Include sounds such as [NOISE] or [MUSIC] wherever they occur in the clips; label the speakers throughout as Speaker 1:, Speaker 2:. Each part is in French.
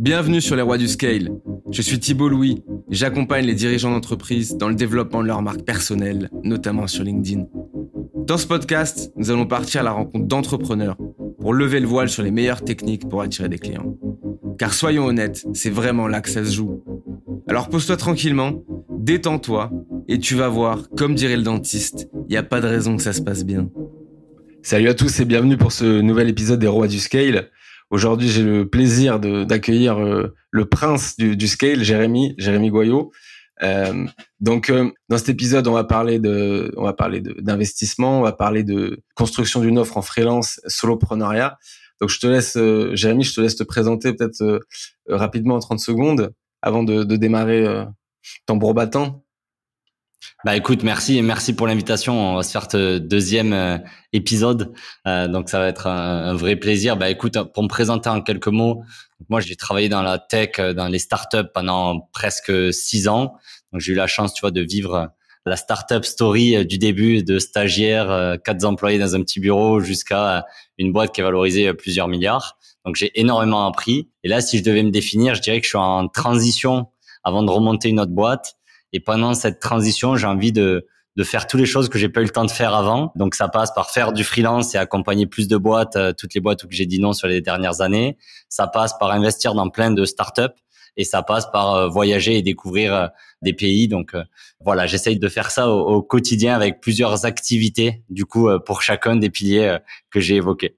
Speaker 1: Bienvenue sur les rois du scale. Je suis Thibault Louis j'accompagne les dirigeants d'entreprise dans le développement de leur marque personnelle, notamment sur LinkedIn. Dans ce podcast, nous allons partir à la rencontre d'entrepreneurs pour lever le voile sur les meilleures techniques pour attirer des clients. Car soyons honnêtes, c'est vraiment là que ça se joue. Alors pose-toi tranquillement, détends-toi et tu vas voir, comme dirait le dentiste, il n'y a pas de raison que ça se passe bien. Salut à tous et bienvenue pour ce nouvel épisode des rois du scale. Aujourd'hui, j'ai le plaisir d'accueillir euh, le prince du, du, scale, Jérémy, Jérémy Goyot. Euh, donc, euh, dans cet épisode, on va parler de, on va parler d'investissement, on va parler de construction d'une offre en freelance, soloprenariat. Donc, je te laisse, euh, Jérémy, je te laisse te présenter peut-être rapidement en 30 secondes avant de, de démarrer tambour battant.
Speaker 2: Bah écoute, merci merci pour l'invitation. On va se faire ce deuxième euh, épisode, euh, donc ça va être un, vrai plaisir. Bah écoute, pour me présenter en quelques mots, moi j'ai travaillé dans la tech, euh, dans les startups pendant presque six ans. Donc j'ai eu la chance, tu vois, de vivre la startup story du début, de stagiaire, quatre employés dans un petit bureau, jusqu'à une boîte qui est valorisée plusieurs milliards. Donc j'ai énormément appris. Et là, si je devais me définir, je dirais que je suis en transition avant de remonter une autre boîte et pendant cette transition, j'ai envie de, de faire toutes les choses que j'ai pas eu le temps de faire avant. Donc ça passe par faire du freelance et accompagner plus de boîtes, euh, toutes les boîtes où j'ai dit non sur les dernières années. Ça passe par investir dans plein de startups et ça passe par euh, voyager et découvrir euh, des pays. Donc voilà, j'essaye de faire ça au, au, quotidien avec plusieurs activités du coup pour chacun des piliers que j'ai évoqués.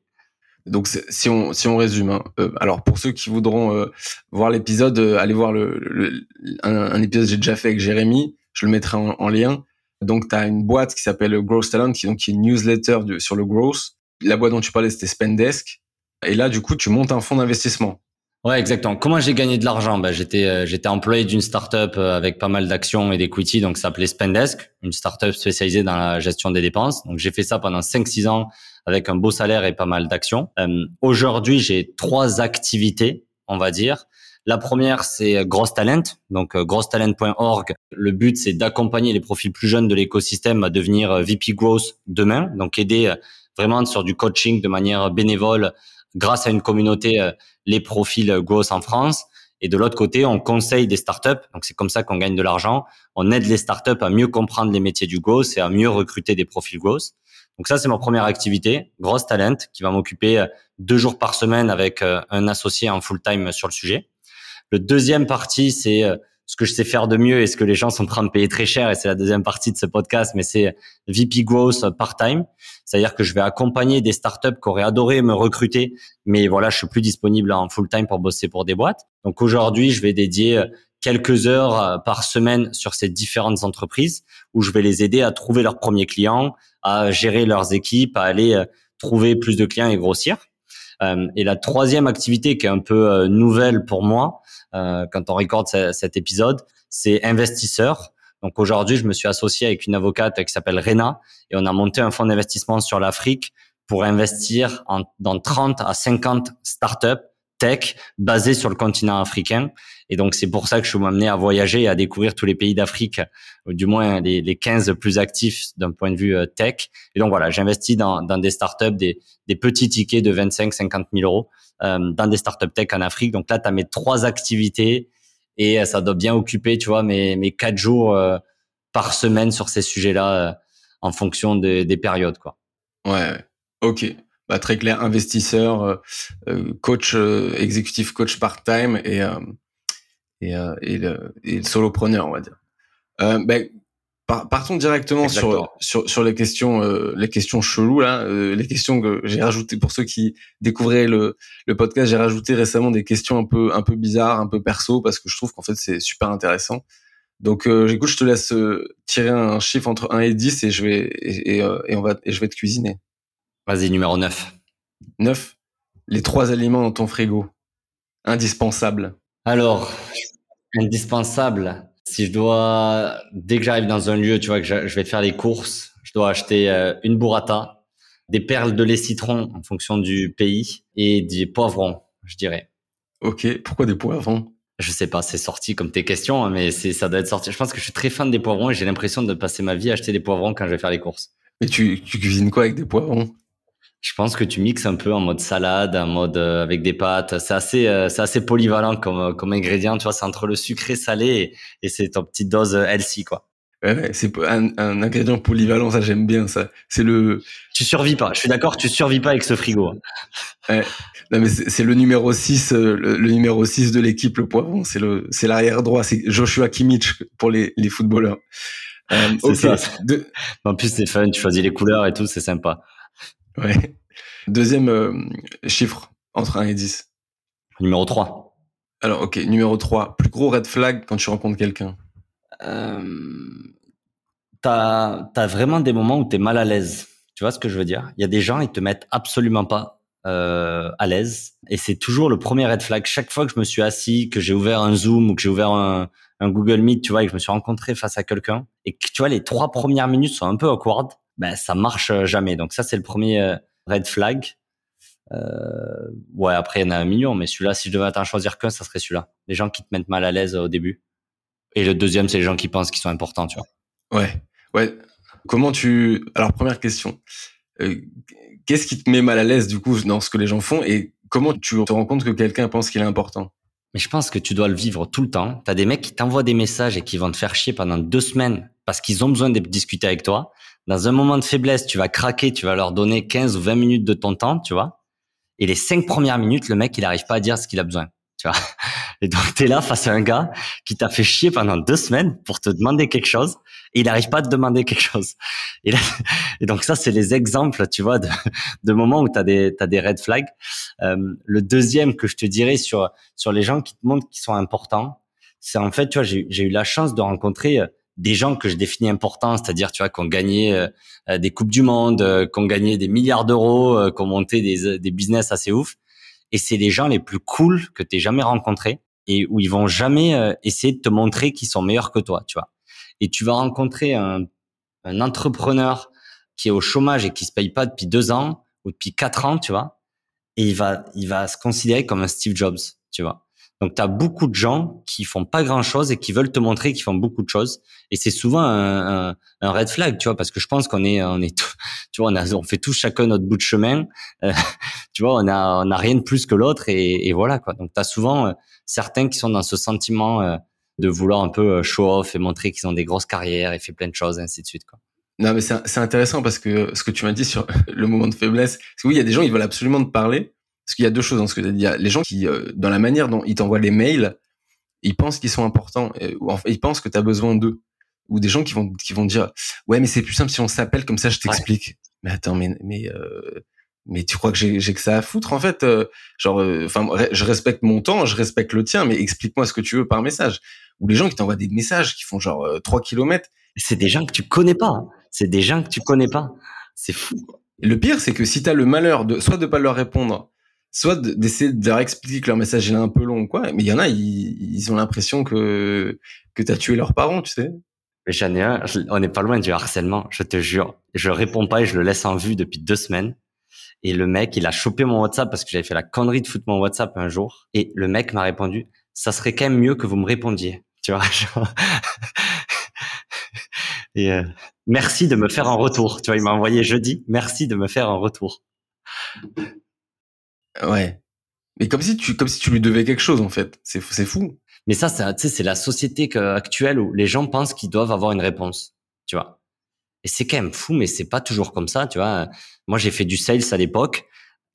Speaker 1: Donc si on si on résume, hein, euh, alors pour ceux qui voudront euh, voir l'épisode, euh, allez voir le, un, épisode que j'ai déjà fait avec Jérémy, je le mettrai en, lien. Donc tu as une boîte qui s'appelle Growth Talent, qui donc qui est une newsletter sur le growth. La boîte dont tu parlais c'était Spendesk. Et là du coup tu montes un fonds d'investissement.
Speaker 2: Ouais, exactement. Comment j'ai gagné de l'argent? Ben, j'étais j'étais employé d'une startup avec pas mal d'actions et d'equity, donc ça s'appelait Spendesk, une startup spécialisée dans la gestion des dépenses. Donc j'ai fait ça pendant 5 6 ans avec un beau salaire et pas mal d'actions. Euh, Aujourd'hui, j'ai trois activités, on va dire. La première, c'est Gross Talent, donc euh, grosstalent.org. Le but, c'est d'accompagner les profils plus jeunes de l'écosystème à devenir euh, VP Growth demain, donc aider euh, vraiment sur du coaching de manière bénévole grâce à une communauté les profils growth en France. Et de l'autre côté, on conseille des startups. Donc c'est comme ça qu'on gagne de l'argent. On aide les startups à mieux comprendre les métiers du growth et à mieux recruter des profils growth. Donc ça, c'est ma première activité, grosse talent, qui va m'occuper euh, deux jours par semaine avec euh, un associé en full time sur le sujet. Le deuxième partie, c'est euh, ce que je sais faire de mieux et ce que les gens sont prêts à me payer très cher. Et c'est la deuxième partie de ce podcast, mais c'est VP Growth part-time. C'est-à-dire que je vais accompagner des startups qui auraient adoré me recruter, mais voilà, je suis plus disponible en full-time pour bosser pour des boîtes. Donc aujourd'hui, je vais dédier quelques heures par semaine sur ces différentes entreprises où je vais les aider à trouver leurs premiers clients, à gérer leurs équipes, à aller trouver plus de clients et grossir. Euh, et la troisième activité qui est un peu euh, nouvelle pour moi, quand on recorde cet épisode, c'est investisseur. Donc aujourd'hui, je me suis associé avec une avocate qui s'appelle Rena et on a monté un fonds d'investissement sur l'Afrique pour investir en, dans 30 à 50 startups tech basé sur le continent africain. Et donc, c'est pour ça que je suis amené à voyager et à découvrir tous les pays d'Afrique, du moins les, les 15 plus actifs d'un point de vue euh, tech. Et donc, voilà, j'investis dans, des startups, des, des petits tickets de 25, 50 000 euros euh, dans des startups tech en Afrique. Donc là, tu as mes trois activités et euh, ça doit bien occuper, tu vois, mes, mes quatre jours par semaine sur ces sujets-là en fonction des périodes, quoi.
Speaker 1: Ouais, ok. Bah, très clair, investisseur, euh, euh, coach, euh, exécutif coach part-time et, et, et, le, et solopreneur, on va dire. Ben, partons directement sur, sur, sur les questions les questions cheloues là les questions que j'ai rajoutées pour ceux qui découvraient le, le podcast j'ai rajouté récemment des questions un peu un peu bizarres un peu perso parce que je trouve qu'en fait c'est super intéressant. Donc écoute je te laisse tirer un chiffre entre 1 et 10 et je vais et, et on va et je vais te cuisiner
Speaker 2: Vas-y, numéro 9.
Speaker 1: 9. Les trois aliments dans ton frigo. Indispensable.
Speaker 2: Alors, indispensable. Si je dois, dès que j'arrive dans un lieu, tu vois, que je vais faire les courses, je dois acheter euh, une burrata, des perles de lait citron en fonction du pays et des poivrons, je dirais.
Speaker 1: Ok, pourquoi des poivrons?
Speaker 2: Je sais pas, c'est sorti comme tes questions, hein, mais c'est ça doit être sorti. Je pense que je suis très fan des poivrons et j'ai l'impression de passer ma vie à acheter des poivrons quand je vais faire les courses.
Speaker 1: Mais tu, tu cuisines quoi avec des poivrons?
Speaker 2: Je pense que tu mixes un peu en mode salade, en mode euh, avec des pâtes. C'est assez, euh, c'est assez polyvalent comme, comme ingrédient. Tu vois, c'est entre le sucré salé et, c'est ton petite dose healthy, quoi.
Speaker 1: Ouais, c'est un, un, ingrédient polyvalent, ça j'aime bien ça. C'est le.
Speaker 2: Tu survis pas. Je suis d'accord, tu survis pas avec ce frigo.
Speaker 1: Ouais. Non mais c'est le numéro 6 le, le, numéro 6 de l'équipe le poivron, c'est le c'est l'arrière droit, c'est Joshua Kimmich pour les les footballeurs.
Speaker 2: Euh, c'est ça. En plus, c'est fun, tu choisis les couleurs et tout, c'est sympa.
Speaker 1: Ouais. Deuxième euh, chiffre entre 1 et 10.
Speaker 2: Numéro 3.
Speaker 1: Alors, ok, numéro 3. Plus gros red flag quand tu rencontres quelqu'un
Speaker 2: euh, T'as as vraiment des moments où tu es mal à l'aise. Tu vois ce que je veux dire? Il y a des gens, ils te mettent absolument pas euh, à l'aise. Et c'est toujours le premier red flag. Chaque fois que je me suis assis, que j'ai ouvert un Zoom ou que j'ai ouvert un, un Google Meet, tu vois, et que je me suis rencontré face à quelqu'un, et que tu vois, les trois premières minutes sont un peu awkward, ben ça marche jamais. Donc ça, c'est le premier euh, red flag. Euh, ouais, après il y en a un million, mais celui-là, si je devais en choisir qu'un, ça serait celui-là. Les gens qui te mettent mal à l'aise au début. Et le deuxième, c'est les gens qui pensent qu'ils sont importants, tu vois.
Speaker 1: Ouais, ouais. Comment tu Alors première question, euh, qu'est-ce qui te met mal à l'aise du coup dans ce que les gens font et comment tu te rends compte que quelqu'un pense qu'il est important?
Speaker 2: Mais je pense que tu dois le vivre tout le temps. Tu as des mecs qui t'envoient des messages et qui vont te faire chier pendant deux semaines parce qu'ils ont besoin de discuter avec toi. Dans un moment de faiblesse, tu vas craquer, tu vas leur donner 15 ou 20 minutes de ton temps, tu vois. Et les cinq premières minutes, le mec, il n'arrive pas à dire ce qu'il a besoin. Tu vois. Et donc, tu es là face à un gars qui t'a fait chier pendant deux semaines pour te demander quelque chose et il n'arrive pas à te demander quelque chose. Et, donc, ça, c'est les exemples, tu vois, de, de moments où tu as des, as des red flags. Euh, le deuxième que je te dirais sur, sur les gens qui te montrent qu'ils sont importants, c'est en fait, tu vois, j'ai eu la chance de rencontrer euh, des gens que je définis importants, c'est-à-dire, tu vois, qui ont gagné euh, des coupes du monde, euh, qui ont gagné des milliards d'euros, euh, qui ont monté des, des business assez ouf. Et c'est les gens les plus cool que tu jamais rencontrés et où ils vont jamais euh, essayer de te montrer qu'ils sont meilleurs que toi, tu vois. Et tu vas rencontrer un, un entrepreneur qui est au chômage et qui se paye pas depuis deux ans ou depuis quatre ans, tu vois. Et il va, il va se considérer comme un Steve Jobs, tu vois. Donc, tu as beaucoup de gens qui font pas grand-chose et qui veulent te montrer qu'ils font beaucoup de choses. Et c'est souvent un, un, un, red flag, tu vois, parce que je pense qu'on est, on est, [LAUGHS] tu vois, on, a, on fait tous chacun notre bout de chemin. Euh, [LAUGHS] tu vois, on a, on a rien de plus que l'autre et, et, voilà quoi. Donc, tu as souvent euh, certains qui sont dans ce sentiment euh, de vouloir un peu show off et montrer qu'ils ont des grosses carrières et fait plein de choses, et ainsi de suite quoi.
Speaker 1: Non, mais c'est intéressant parce que ce que tu m'as dit sur [LAUGHS] le moment de faiblesse, c'est que oui, il y a des gens, ils veulent absolument te parler, parce qu'il y a deux choses dans ce que tu as dit. Il y a les gens qui, euh, dans la manière dont ils t'envoient les mails, ils pensent qu'ils sont importants, enfin, ils pensent que tu as besoin d'eux. Ou des gens qui vont, qui vont dire, ouais, mais c'est plus simple si on s'appelle, comme ça je t'explique. Mais attends, mais, mais, euh, mais tu crois que j'ai que ça à foutre en fait euh, Genre, enfin, je respecte mon temps, je respecte le tien, mais explique-moi ce que tu veux par message. Ou les gens qui t'envoient des messages qui font genre 3 kilomètres.
Speaker 2: C'est des gens que tu connais pas. Hein. C'est des gens que tu connais pas. C'est fou.
Speaker 1: le pire, c'est que si tu as le malheur de soit de pas leur répondre, soit d'essayer de leur expliquer que leur message est un peu long, quoi. Mais il y en a, ils, ont l'impression que que t'as tué leurs parents, tu sais.
Speaker 2: Mais j'en ai un, on n'est pas loin du harcèlement, je te jure. Je réponds pas et je le laisse en vue depuis deux semaines. Et le mec, il a chopé mon WhatsApp parce que j'avais fait la connerie de foutre mon WhatsApp un jour. Et le mec m'a répondu, ça serait quand même mieux que vous me répondiez. Tu vois. [LAUGHS] Et euh, merci de me faire un retour. Tu vois, il m'a envoyé jeudi, merci de me faire un retour.
Speaker 1: Ouais. Mais comme si tu, comme si tu lui devais quelque chose, en fait. C'est, c'est fou.
Speaker 2: Mais ça, c'est, tu sais, c'est la société actuelle où les gens pensent qu'ils doivent avoir une réponse. Tu vois. Et c'est quand même fou, mais c'est pas toujours comme ça, tu vois. Moi, j'ai fait du sales à l'époque.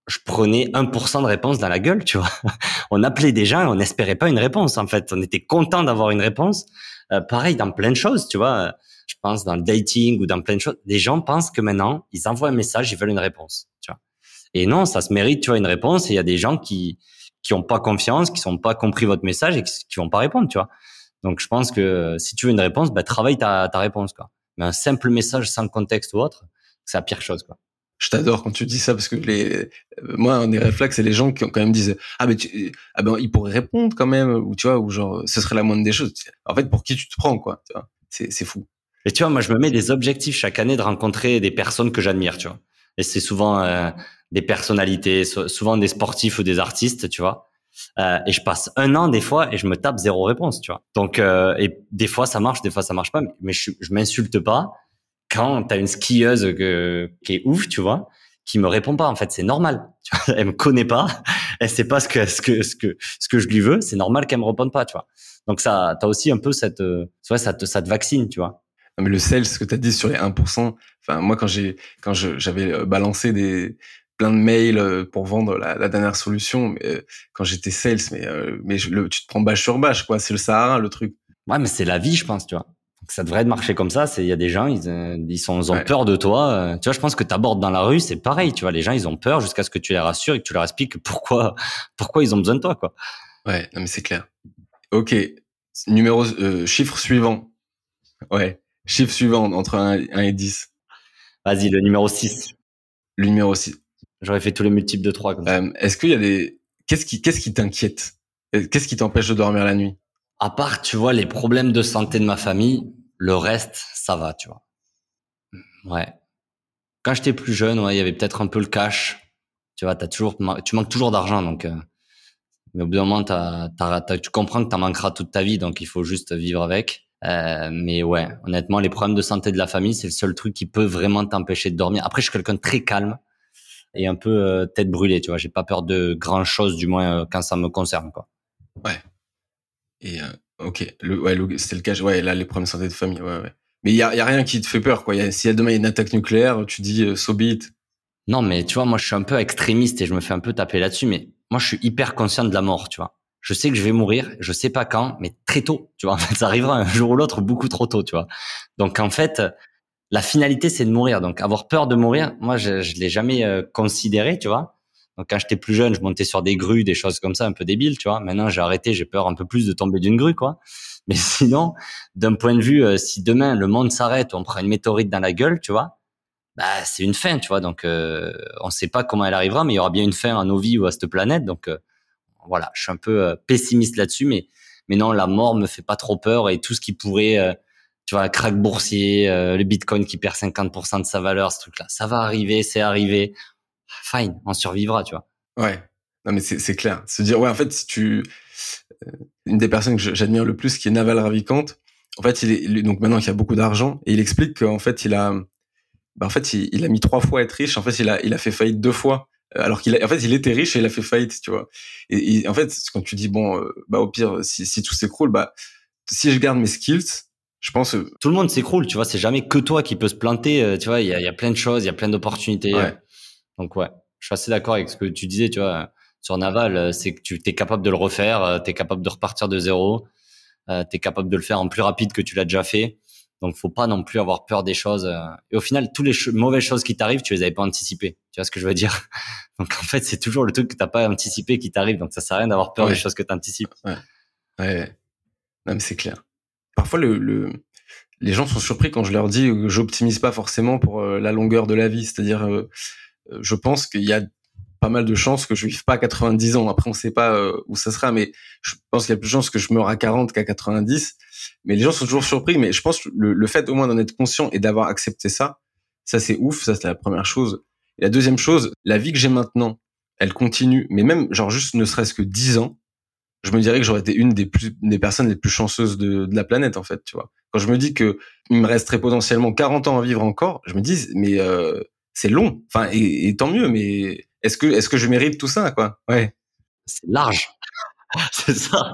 Speaker 2: Je prenais 1% de réponse dans la gueule, tu vois. [LAUGHS] on appelait des gens on n'espérait pas une réponse, en fait. On était content d'avoir une réponse. Euh, pareil dans plein de choses, tu vois. Je pense dans le dating ou dans plein de choses. Les gens pensent que maintenant, ils envoient un message, ils veulent une réponse, tu vois. Et non, ça se mérite, tu vois, une réponse. Et il y a des gens qui qui ont pas confiance, qui sont pas compris votre message et qui, qui vont pas répondre, tu vois. Donc je pense que si tu veux une réponse, bah, travaille ta, ta réponse, quoi. Mais un simple message sans contexte ou autre, c'est la pire chose, quoi.
Speaker 1: Je t'adore quand tu dis ça parce que les, moi, un des réflexes, c'est les gens qui ont quand même disent, ah ben, tu, ah ben, il pourrait répondre quand même, ou tu vois, ou genre, ce serait la moindre des choses. En fait, pour qui tu te prends, quoi, tu vois. C'est, c'est fou.
Speaker 2: Et tu vois, moi, je me mets des objectifs chaque année de rencontrer des personnes que j'admire, tu vois. Et c'est souvent euh, des personnalités, souvent des sportifs ou des artistes, tu vois. Euh, et je passe un an des fois et je me tape zéro réponse, tu vois. Donc, euh, et des fois ça marche, des fois ça marche pas, mais je, je m'insulte pas quand t'as une skieuse que, qui est ouf, tu vois, qui me répond pas. En fait, c'est normal. Tu vois, elle me connaît pas, [LAUGHS] elle sait pas ce que ce que ce que ce que je lui veux. C'est normal qu'elle me réponde pas, tu vois. Donc ça, t'as aussi un peu cette, euh, ça te ça te vaccine, tu vois.
Speaker 1: mais le sales, ce que tu as dit sur les 1%, enfin moi quand j'ai quand j'avais balancé des plein de mails euh, pour vendre la, la dernière solution, mais quand j'étais sales, mais mais le, tu te prends bâche sur bâche quoi, c'est le Sahara le truc.
Speaker 2: Ouais, mais c'est la vie, je pense, tu vois ça devrait marcher comme ça. C'est il y a des gens, ils, euh, ils, sont, ils ont peur de toi. Euh. Tu vois, je pense que tu abordes dans la rue, c'est pareil. Tu vois, les gens, ils ont peur jusqu'à ce que tu les rassures et que tu leur expliques pourquoi, [LAUGHS] pourquoi ils ont besoin de toi, quoi.
Speaker 1: Ouais, non mais c'est clair. Ok, numéro euh, chiffre suivant. Ouais, chiffre suivant entre 1, et 10.
Speaker 2: Vas-y, le numéro 6.
Speaker 1: Le numéro 6.
Speaker 2: J'aurais fait tous les multiples de 3
Speaker 1: Euh, Est-ce qu'il y a des qu'est-ce qui qu'est-ce qui t'inquiète? Qu'est-ce qui t'empêche de dormir la nuit?
Speaker 2: À part, tu vois, les problèmes de santé de ma famille, le reste, ça va, tu vois. Ouais. Quand j'étais plus jeune, ouais, il y avait peut-être un peu le cash. Tu vois, t'as toujours, tu manques toujours d'argent, donc. Euh, mais au bout d'un moment, tu comprends que t'en manqueras toute ta vie, donc il faut juste vivre avec. Euh, mais ouais, honnêtement, les problèmes de santé de la famille, c'est le seul truc qui peut vraiment t'empêcher de dormir. Après, je suis quelqu'un de très calme et un peu euh, tête brûlée, tu vois. J'ai pas peur de grand chose, du moins euh, quand ça me concerne, quoi.
Speaker 1: Ouais. Et euh, ok, le, ouais, c'était le cas. Ouais, là, les problèmes de santé de famille. Ouais, ouais. Mais il y a, y a, rien qui te fait peur, quoi. S'il y a demain une attaque nucléaire, tu dis so
Speaker 2: Non, mais tu vois, moi, je suis un peu extrémiste et je me fais un peu taper là-dessus. Mais moi, je suis hyper conscient de la mort, tu vois. Je sais que je vais mourir, je sais pas quand, mais très tôt, tu vois. En fait, ça arrivera un jour ou l'autre, beaucoup trop tôt, tu vois. Donc, en fait, la finalité, c'est de mourir. Donc, avoir peur de mourir, moi, je, je l'ai jamais euh, considéré, tu vois. Donc quand j'étais plus jeune, je montais sur des grues, des choses comme ça, un peu débiles, tu vois. Maintenant, j'ai arrêté, j'ai peur un peu plus de tomber d'une grue, quoi. [LAUGHS] Mais sinon, d'un point de vue, euh, si demain le monde s'arrête, on prend une météorite dans la gueule, tu vois, bah c'est une fin, tu vois. Donc euh, on ne sait pas comment elle arrivera, mais il y aura bien une fin à nos vies ou à cette planète. Donc euh, voilà, je suis un peu pessimiste là-dessus, mais mais non, la mort me fait pas trop peur et tout ce qui pourrait, tu vois, crack boursier, le Bitcoin qui perd 50% de sa valeur, ce truc-là, ça va arriver, c'est arrivé fine, on survivra, tu vois.
Speaker 1: Ouais. Non, mais c'est clair. Se dire, ouais, en fait, si tu, euh, une des personnes que j'admire le plus, qui est Naval Ravikant, en fait, il est, donc maintenant qu'il a beaucoup d'argent, et il explique qu'en fait, il a, bah, en fait, il, a mis trois fois à être riche. En fait, il a, il a fait faillite deux fois. Euh, alors qu'il en fait, il était riche et il a fait faillite, tu vois. Et, en fait, quand tu dis, bon, euh, bah, au pire, si, si tout s'écroule, bah, si je garde mes skills, je pense.
Speaker 2: Tout le monde s'écroule, tu vois. C'est jamais que toi qui peux se planter, tu vois. Il y a, y a plein de choses, il y a plein d'opportunités. Ouais. Donc ouais, je suis assez d'accord avec ce que tu disais, tu vois, sur Naval, euh, c'est que tu es capable de le refaire, euh, tu es capable de repartir de zéro, euh, tu es capable de le faire en plus rapide que tu l'as déjà fait. Donc faut pas non plus avoir peur des choses. Et au final, toutes les mauvaises choses qui t'arrivent, tu les avais pas anticipées. Tu vois ce que je veux dire? [LAUGHS] Donc en fait, c'est toujours le truc que t'as pas anticipé qui t'arrive. Donc ça sert à rien d'avoir peur des choses que tu anticipes.
Speaker 1: Ouais. ouais. C'est clair. Parfois le, le, les gens sont surpris quand je leur dis que j'optimise pas forcément pour la longueur de la vie. C'est-à-dire euh, je pense qu'il y a pas mal de chances que je vive pas à 90 ans. Après, on sait pas euh, où ça sera, mais je pense qu'il y a plus de chances que je meure à 40 qu'à 90. Mais les gens sont toujours surpris. Mais je pense que le, le fait au moins d'en être conscient et d'avoir accepté ça, ça c'est ouf. Ça c'est la première chose. Et la deuxième chose, la vie que j'ai maintenant, elle continue. Mais même genre juste ne serait-ce que 10 ans, je me dirais que j'aurais été une des plus des personnes les plus chanceuses de, de, la planète en fait. Tu vois. Quand je me dis que il me resterait potentiellement 40 ans à vivre encore, je me dis mais euh, c'est long. Enfin, et, tant mieux, mais est-ce que, est-ce que je mérite tout ça, quoi? Ouais.
Speaker 2: C'est large. [LAUGHS] c'est ça.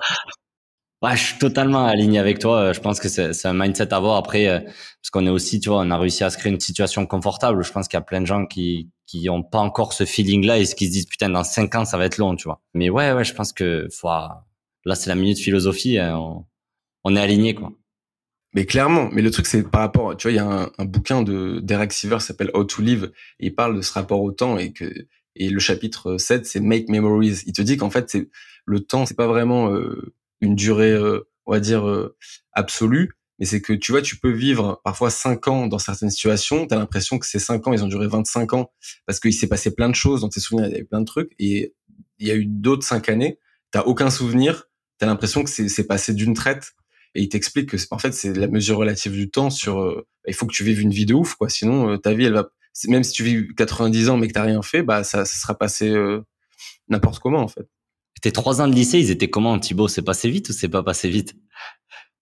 Speaker 2: Ouais, je suis totalement aligné avec toi. Je pense que c'est un mindset à avoir après, euh, parce qu'on est aussi, tu vois, on a réussi à se créer une situation confortable. Je pense qu'il y a plein de gens qui qui ont pas encore ce feeling-là et qui se disent putain dans cinq ans ça va être long, tu vois. Mais ouais, ouais, je pense que faut. Là, c'est la minute philosophie. Hein, on, on est aligné, quoi.
Speaker 1: Mais clairement, mais le truc c'est par rapport, tu vois, il y a un, un bouquin de Derek Siever s'appelle How to Live et il parle de ce rapport au temps et que et le chapitre 7 c'est Make Memories. Il te dit qu'en fait c'est le temps c'est pas vraiment euh, une durée euh, on va dire euh, absolue, mais c'est que tu vois tu peux vivre parfois 5 ans dans certaines situations, tu as l'impression que ces 5 ans ils ont duré 25 ans parce qu'il s'est passé plein de choses dans tes souvenirs, il y avait plein de trucs et il y a eu d'autres 5 années, tu aucun souvenir, tu as l'impression que c'est passé d'une traite et il t'explique que en fait c'est la mesure relative du temps sur euh, il faut que tu vives une vie de ouf quoi sinon euh, ta vie elle va même si tu vis 90 ans mais que t'as rien fait bah ça, ça sera passé euh, n'importe comment en fait
Speaker 2: tes trois ans de lycée ils étaient comment Thibaut? C'est passé vite ou c'est pas passé vite?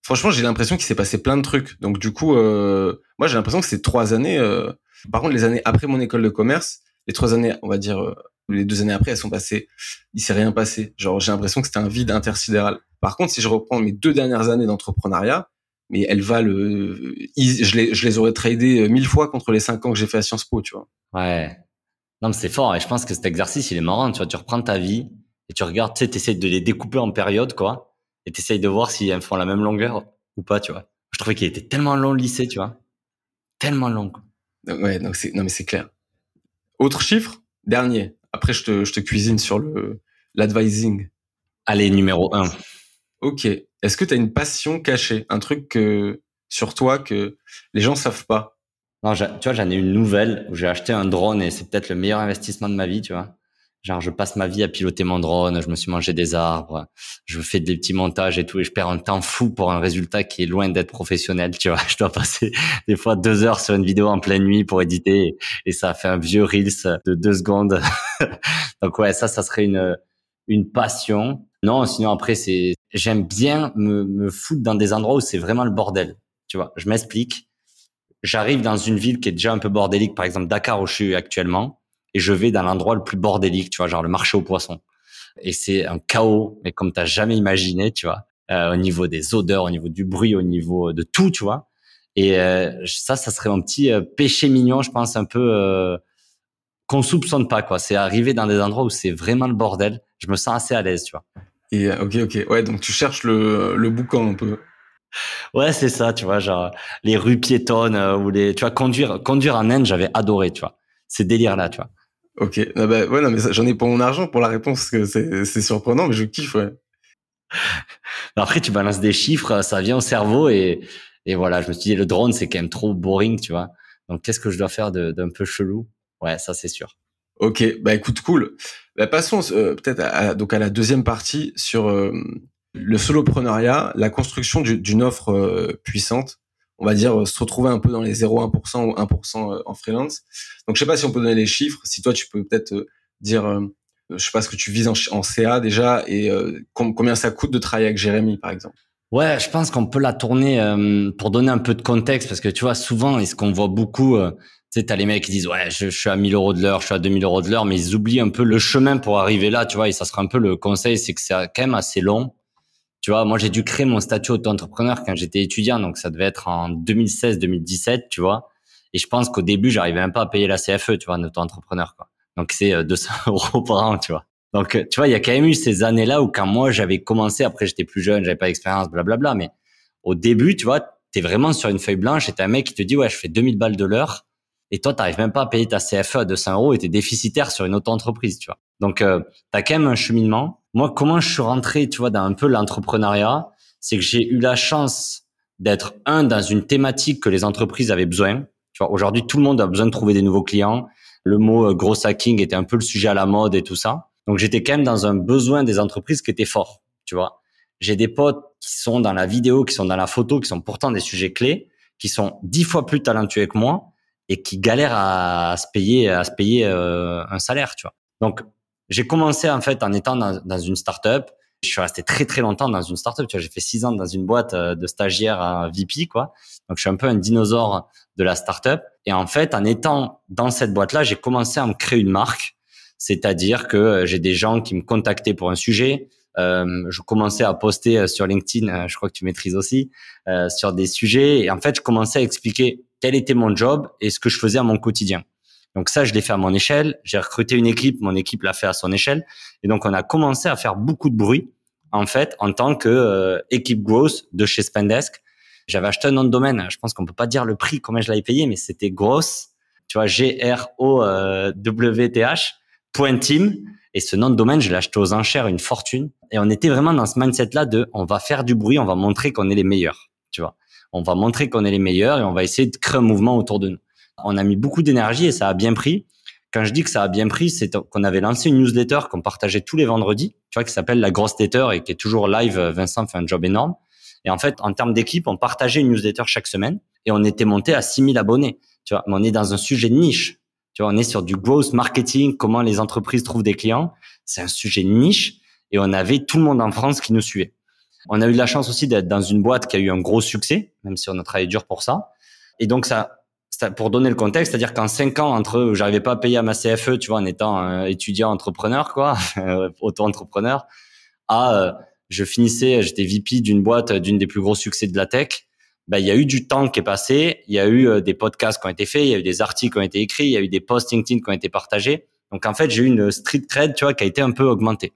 Speaker 1: Franchement j'ai l'impression qu'il s'est passé plein de trucs donc du coup moi j'ai l'impression que ces trois années par contre les années après mon école de commerce les trois années, on va dire, euh, les deux années après, elles sont passées, il s'est rien passé. Genre, j'ai l'impression que c'était un vide intersidéral. Par contre, si je reprends mes deux dernières années d'entrepreneuriat, mais elles valent, euh, je les, je les aurais tradées euh, mille fois contre les cinq ans que j'ai fait à Sciences Po, tu vois.
Speaker 2: Ouais. Non, mais c'est fort. Et je pense que cet exercice, il est marrant. Tu vois, tu reprends ta vie et tu regardes, tu sais, essaies de les découper en périodes, quoi. Et essayes de voir si elles font la même longueur ou pas, tu vois. Je trouvais qu'il était tellement long le lycée, tu vois. Tellement long, quoi.
Speaker 1: Ouais, donc non, mais c'est clair. Autre chiffre? Dernier. Après, je te, je te cuisine sur le, l'advising.
Speaker 2: Allez, numéro un.
Speaker 1: Ok. Est-ce que tu as une passion cachée, un truc que, sur toi que les gens savent pas?
Speaker 2: Non, tu vois, j'en ai une nouvelle où j'ai acheté un drone et c'est peut-être le meilleur investissement de ma vie, tu vois. Genre, je passe ma vie à piloter mon drone, je me suis mangé des arbres, je fais des petits montages et tout, et je perds un temps fou pour un résultat qui est loin d'être professionnel, tu vois. [LAUGHS] Je dois passer des fois deux heures sur une vidéo en pleine nuit pour éditer, et ça fait un vieux reels de deux secondes. [LAUGHS] Donc ouais, ça, ça serait une une passion. Non, sinon après, c'est j'aime bien me, me foutre dans des endroits où c'est vraiment le bordel. Tu vois, je m'explique. J'arrive dans une ville qui est déjà un peu bordélique, par exemple Dakar où je suis actuellement et je vais dans l'endroit le plus bordélique, tu vois, genre le marché aux poissons. Et c'est un chaos, mais comme t'as jamais imaginé, tu vois, euh, au niveau des odeurs, au niveau du bruit, au niveau de tout, tu vois. Et euh, ça, ça serait un petit euh, péché mignon, je pense, un peu qu'on soupçonne pas, quoi. C'est arriver dans des endroits où c'est vraiment le bordel. Je me sens assez à l'aise, tu vois.
Speaker 1: Et ok, ok, ouais, donc tu cherches le, le boucan un peu.
Speaker 2: Ouais, c'est ça, tu vois, genre les rues piétonnes ou les, tu vois, conduire, conduire en Inde, j'avais adoré, tu vois, ces délires là, tu vois.
Speaker 1: Ok. Ah bah, ouais, non, mais j'en ai pour mon argent pour la réponse, que c'est surprenant, mais je kiffe, ouais. [LAUGHS]
Speaker 2: Après, tu balances des chiffres, ça vient au cerveau et, et voilà, je me suis dit, le drone, c'est quand même trop boring, tu vois. Donc, qu'est-ce que je dois faire d'un peu chelou? Ouais, ça, c'est sûr.
Speaker 1: Ok, bah écoute, cool. Bah, passons euh, peut-être à, donc à la deuxième partie sur euh, le solopreneuriat, la construction d'une offre euh, puissante on va dire, se retrouver un peu dans les 0,1% ou 1% euh, en freelance. Donc, je sais pas si on peut donner les chiffres. Si toi, tu peux peut-être euh, dire, euh, je sais pas ce que tu vises en, CA déjà et combien ça coûte de travailler avec Jérémy, par exemple?
Speaker 2: Ouais, je pense qu'on peut la tourner pour donner un peu de contexte parce que tu vois, souvent, et ce qu'on voit beaucoup, tu sais, t'as les mecs qui disent, ouais, je, je suis à 1000 euros de l'heure, je suis à 2000 euros de l'heure, mais ils oublient un peu le chemin pour arriver là, tu vois, et ça sera un peu le conseil, c'est que c'est quand même assez long tu vois, moi, j'ai dû créer mon statut auto-entrepreneur quand j'étais étudiant, donc ça devait être en 2016-2017, tu vois. Et je pense qu'au début, j'arrivais même pas à payer la CFE, tu vois, en auto-entrepreneur, quoi. Donc c'est 200 euh, [LAUGHS] euros par an, tu vois. Donc, euh, tu vois, il y a quand même eu ces années-là où quand moi j'avais commencé, après j'étais plus jeune, j'avais pas d'expérience, blablabla, mais au début, tu vois, t'es vraiment sur une feuille blanche et t'as un mec qui te dit, ouais, je fais 2000 balles de l'heure, et toi, t'arrives même pas à payer ta CFE à 200 euros et t'es déficitaire sur une auto-entreprise, tu vois. Donc, euh, t'as quand même un cheminement moi, comment je suis rentré, tu vois, dans un peu l'entrepreneuriat, c'est que j'ai eu la chance d'être un dans une thématique que les entreprises avaient besoin. Tu vois, aujourd'hui, tout le monde a besoin de trouver des nouveaux clients. Le mot euh, gros hacking était un peu le sujet à la mode et tout ça. Donc, j'étais quand même dans un besoin des entreprises qui était fort. Tu vois, j'ai des potes qui sont dans la vidéo, qui sont dans la photo, qui sont pourtant des sujets clés, qui sont dix fois plus talentueux que moi et qui galèrent à, se payer, à se payer euh, un salaire. Tu vois. Donc, j'ai commencé en fait en étant dans, une startup. Je suis resté très très longtemps dans une startup. Tu vois, j'ai fait six ans dans une boîte euh, de stagiaire à VP, quoi. Donc je suis un peu un dinosaure de la startup. Et en fait, en étant dans cette boîte-là, j'ai commencé à me créer une marque. C'est-à-dire que euh, j'ai des gens qui me contactaient pour un sujet. Euh, je commençais à poster sur LinkedIn, je crois que tu maîtrises aussi, sur des sujets. Et en fait, je commençais à expliquer quel était mon job et ce que je faisais à mon quotidien. Donc ça, je l'ai fait à mon échelle. J'ai recruté une équipe, mon équipe l'a fait à son échelle. Et donc on a commencé à faire beaucoup de bruit en fait en tant que euh, équipe growth de chez Spendesk. J'avais acheté un nom de domaine. Je pense qu'on peut pas dire le prix, combien je l'avais payé, mais c'était gross. Tu vois, G R O W T H point team. Et ce nom de domaine, je l'ai acheté aux enchères une fortune. Et on était vraiment dans ce mindset-là de, on va faire du bruit, on va montrer qu'on est les meilleurs. Tu vois, on va montrer qu'on est les meilleurs et on va essayer de créer un mouvement autour de nous. On a mis beaucoup d'énergie et ça a bien pris. Quand je dis que ça a bien pris, c'est qu'on avait lancé une newsletter qu'on partageait tous les vendredis, tu vois, qui s'appelle la grosse letter et qui est toujours live. Vincent fait un job énorme. Et en fait, en termes d'équipe, on partageait une newsletter chaque semaine et on était monté à 6000 abonnés. Tu vois, mais on est dans un sujet de niche. Tu vois, on est sur du growth marketing, comment les entreprises trouvent des clients. C'est un sujet de niche et on avait tout le monde en France qui nous suivait. On a eu la chance aussi d'être dans une boîte qui a eu un gros succès, même si on a travaillé dur pour ça. Et donc, ça, pour donner le contexte, c'est-à-dire qu'en cinq ans entre j'arrivais pas à payer à ma CFE, tu vois, en étant étudiant entrepreneur, quoi, [LAUGHS] auto-entrepreneur, à euh, je finissais, j'étais VP d'une boîte, d'une des plus gros succès de la tech. Ben, il y a eu du temps qui est passé, il y a eu euh, des podcasts qui ont été faits, il y a eu des articles qui ont été écrits, il y a eu des posts LinkedIn qui ont été partagés. Donc en fait, j'ai eu une street cred, tu vois, qui a été un peu augmentée.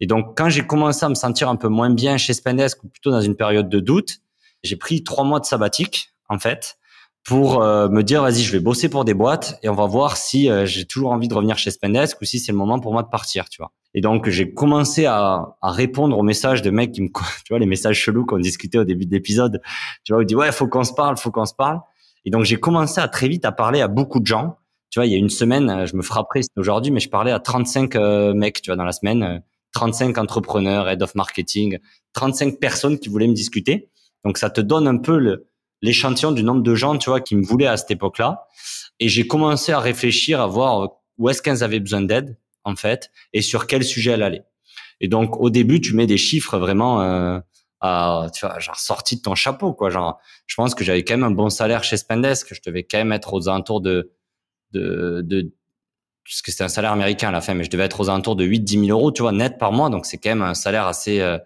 Speaker 2: Et donc quand j'ai commencé à me sentir un peu moins bien chez Spendesk, ou plutôt dans une période de doute, j'ai pris trois mois de sabbatique en fait pour euh, me dire vas-y je vais bosser pour des boîtes et on va voir si euh, j'ai toujours envie de revenir chez Spendesk ou si c'est le moment pour moi de partir tu vois. Et donc j'ai commencé à, à, répondre aux messages de mecs qui me [LAUGHS] tu vois les messages chelous qu'on discutait au début de l'épisode. Tu vois où dit ouais faut qu'on se parle faut qu'on se parle. Et donc j'ai commencé à très vite à parler à beaucoup de gens. Tu vois il y a une semaine euh, je me frapperai aujourd'hui mais je parlais à 35 mecs tu vois dans la semaine 35 entrepreneurs head of marketing 35 personnes qui voulaient me discuter. Donc ça te donne un peu le l'échantillon du nombre de gens, tu vois, qui me voulaient à cette époque-là. Et j'ai commencé à réfléchir à voir où est-ce qu'elles avaient besoin d'aide, en fait, et sur quel sujet elles allaient. Et donc, au début, tu mets des chiffres vraiment euh, à, tu vois, genre sortis de ton chapeau, quoi. Genre, je pense que j'avais quand même un bon salaire chez Spendesk. Je devais quand même être aux alentours de, de, de parce que c'était un salaire américain à la fin, mais je devais être aux alentours de 8-10 000 euros, tu vois, net par mois. Donc, c'est quand même un salaire assez, euh,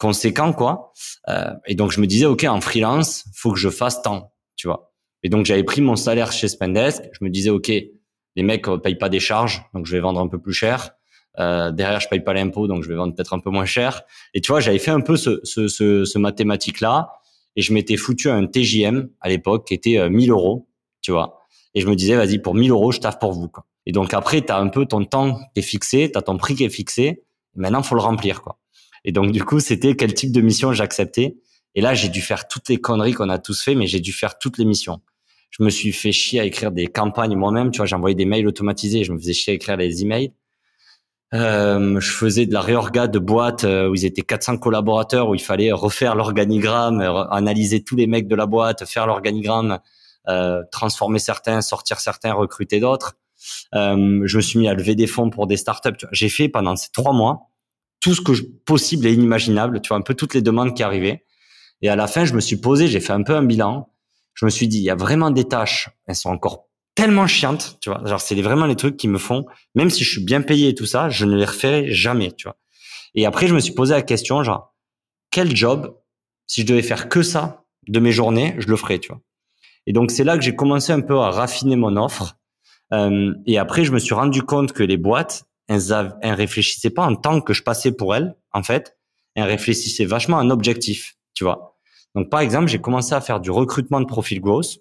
Speaker 2: conséquent quoi. Euh, et donc je me disais ok en freelance, faut que je fasse tant, tu vois. Et donc j'avais pris mon salaire chez Spendesk. Je me disais ok, les mecs euh, payent pas des charges, donc je vais vendre un peu plus cher. Euh, derrière je paye pas l'impôt, donc je vais vendre peut-être un peu moins cher. Et tu vois j'avais fait un peu ce, ce, ce, ce mathématique là, et je m'étais foutu un TJM à l'époque qui était 1000 euh, euros, tu vois. Et je me disais vas-y pour 1000 euros je taffe pour vous. Quoi. Et donc après tu as un peu ton temps qui est fixé, tu as ton prix qui est fixé. Maintenant faut le remplir quoi. Et donc, du coup, c'était quel type de mission j'acceptais. Et là, j'ai dû faire toutes les conneries qu'on a tous fait, mais j'ai dû faire toutes les missions. Je me suis fait chier à écrire des campagnes moi-même. Tu vois, j'envoyais des mails automatisés. Je me faisais chier à écrire les emails. Euh, je faisais de la réorga de boîtes euh, où ils étaient 400 collaborateurs, où il fallait refaire l'organigramme, analyser tous les mecs de la boîte, faire l'organigramme, euh, transformer certains, sortir certains, recruter d'autres. Euh, je me suis mis à lever des fonds pour des startups. J'ai fait pendant ces trois mois tout ce que je, possible et inimaginable, tu vois, un peu toutes les demandes qui arrivaient. Et à la fin, je me suis posé, j'ai fait un peu un bilan. Je me suis dit, il y a vraiment des tâches, elles sont encore tellement chiantes, tu vois. Genre, c'est vraiment les trucs qui me font, même si je suis bien payé et tout ça, je ne les referai jamais, tu vois. Et après, je me suis posé la question, genre, quel job, si je devais faire que ça de mes journées, je le ferais, tu vois. Et donc, c'est là que j'ai commencé un peu à raffiner mon offre. Euh, et après, je me suis rendu compte que les boîtes, elles, elles réfléchissaient pas en tant que je passais pour elles, en fait. Elles réfléchissaient vachement à un objectif, tu vois. Donc, par exemple, j'ai commencé à faire du recrutement de profil growth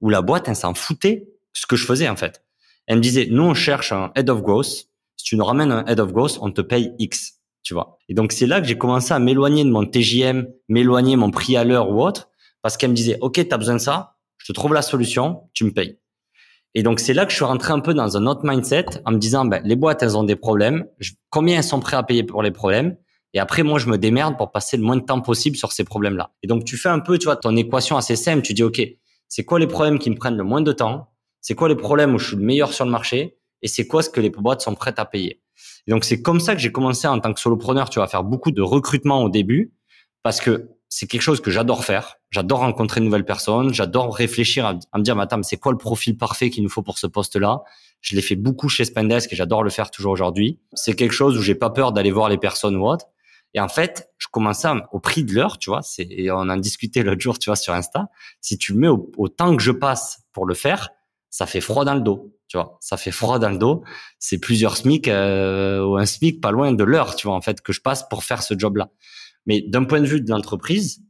Speaker 2: où la boîte, elle s'en foutait ce que je faisais, en fait. Elle me disait, nous, on cherche un head of growth. Si tu nous ramènes un head of growth, on te paye X, tu vois. Et donc, c'est là que j'ai commencé à m'éloigner de mon TJM, m'éloigner mon prix à l'heure ou autre, parce qu'elle me disait, OK, tu as besoin de ça, je te trouve la solution, tu me payes. Et donc, c'est là que je suis rentré un peu dans un autre mindset en me disant, ben, les boîtes, elles ont des problèmes. combien elles sont prêtes à payer pour les problèmes? Et après, moi, je me démerde pour passer le moins de temps possible sur ces problèmes-là. Et donc, tu fais un peu, tu vois, ton équation assez simple. Tu dis, OK, c'est quoi les problèmes qui me prennent le moins de temps? C'est quoi les problèmes où je suis le meilleur sur le marché? Et c'est quoi ce que les boîtes sont prêtes à payer? Et donc, c'est comme ça que j'ai commencé en tant que solopreneur, tu à faire beaucoup de recrutement au début parce que c'est quelque chose que j'adore faire. J'adore rencontrer de nouvelles personnes. J'adore réfléchir à, me dire, mais c'est quoi le profil parfait qu'il nous faut pour ce poste-là? Je l'ai fait beaucoup chez Spendesk et j'adore le faire toujours aujourd'hui. C'est quelque chose où j'ai pas peur d'aller voir les personnes ou autre. Et en fait, je commençais au prix de l'heure, tu vois. C'est, et on en discutait l'autre jour, tu vois, sur Insta. Si tu mets au, temps que je passe pour le faire, ça fait froid dans le dos, tu vois. Ça fait froid dans le dos. C'est plusieurs SMIC euh, ou un SMIC pas loin de l'heure, tu vois, en fait, que je passe pour faire ce job-là. Mais d'un point de vue de l'entreprise,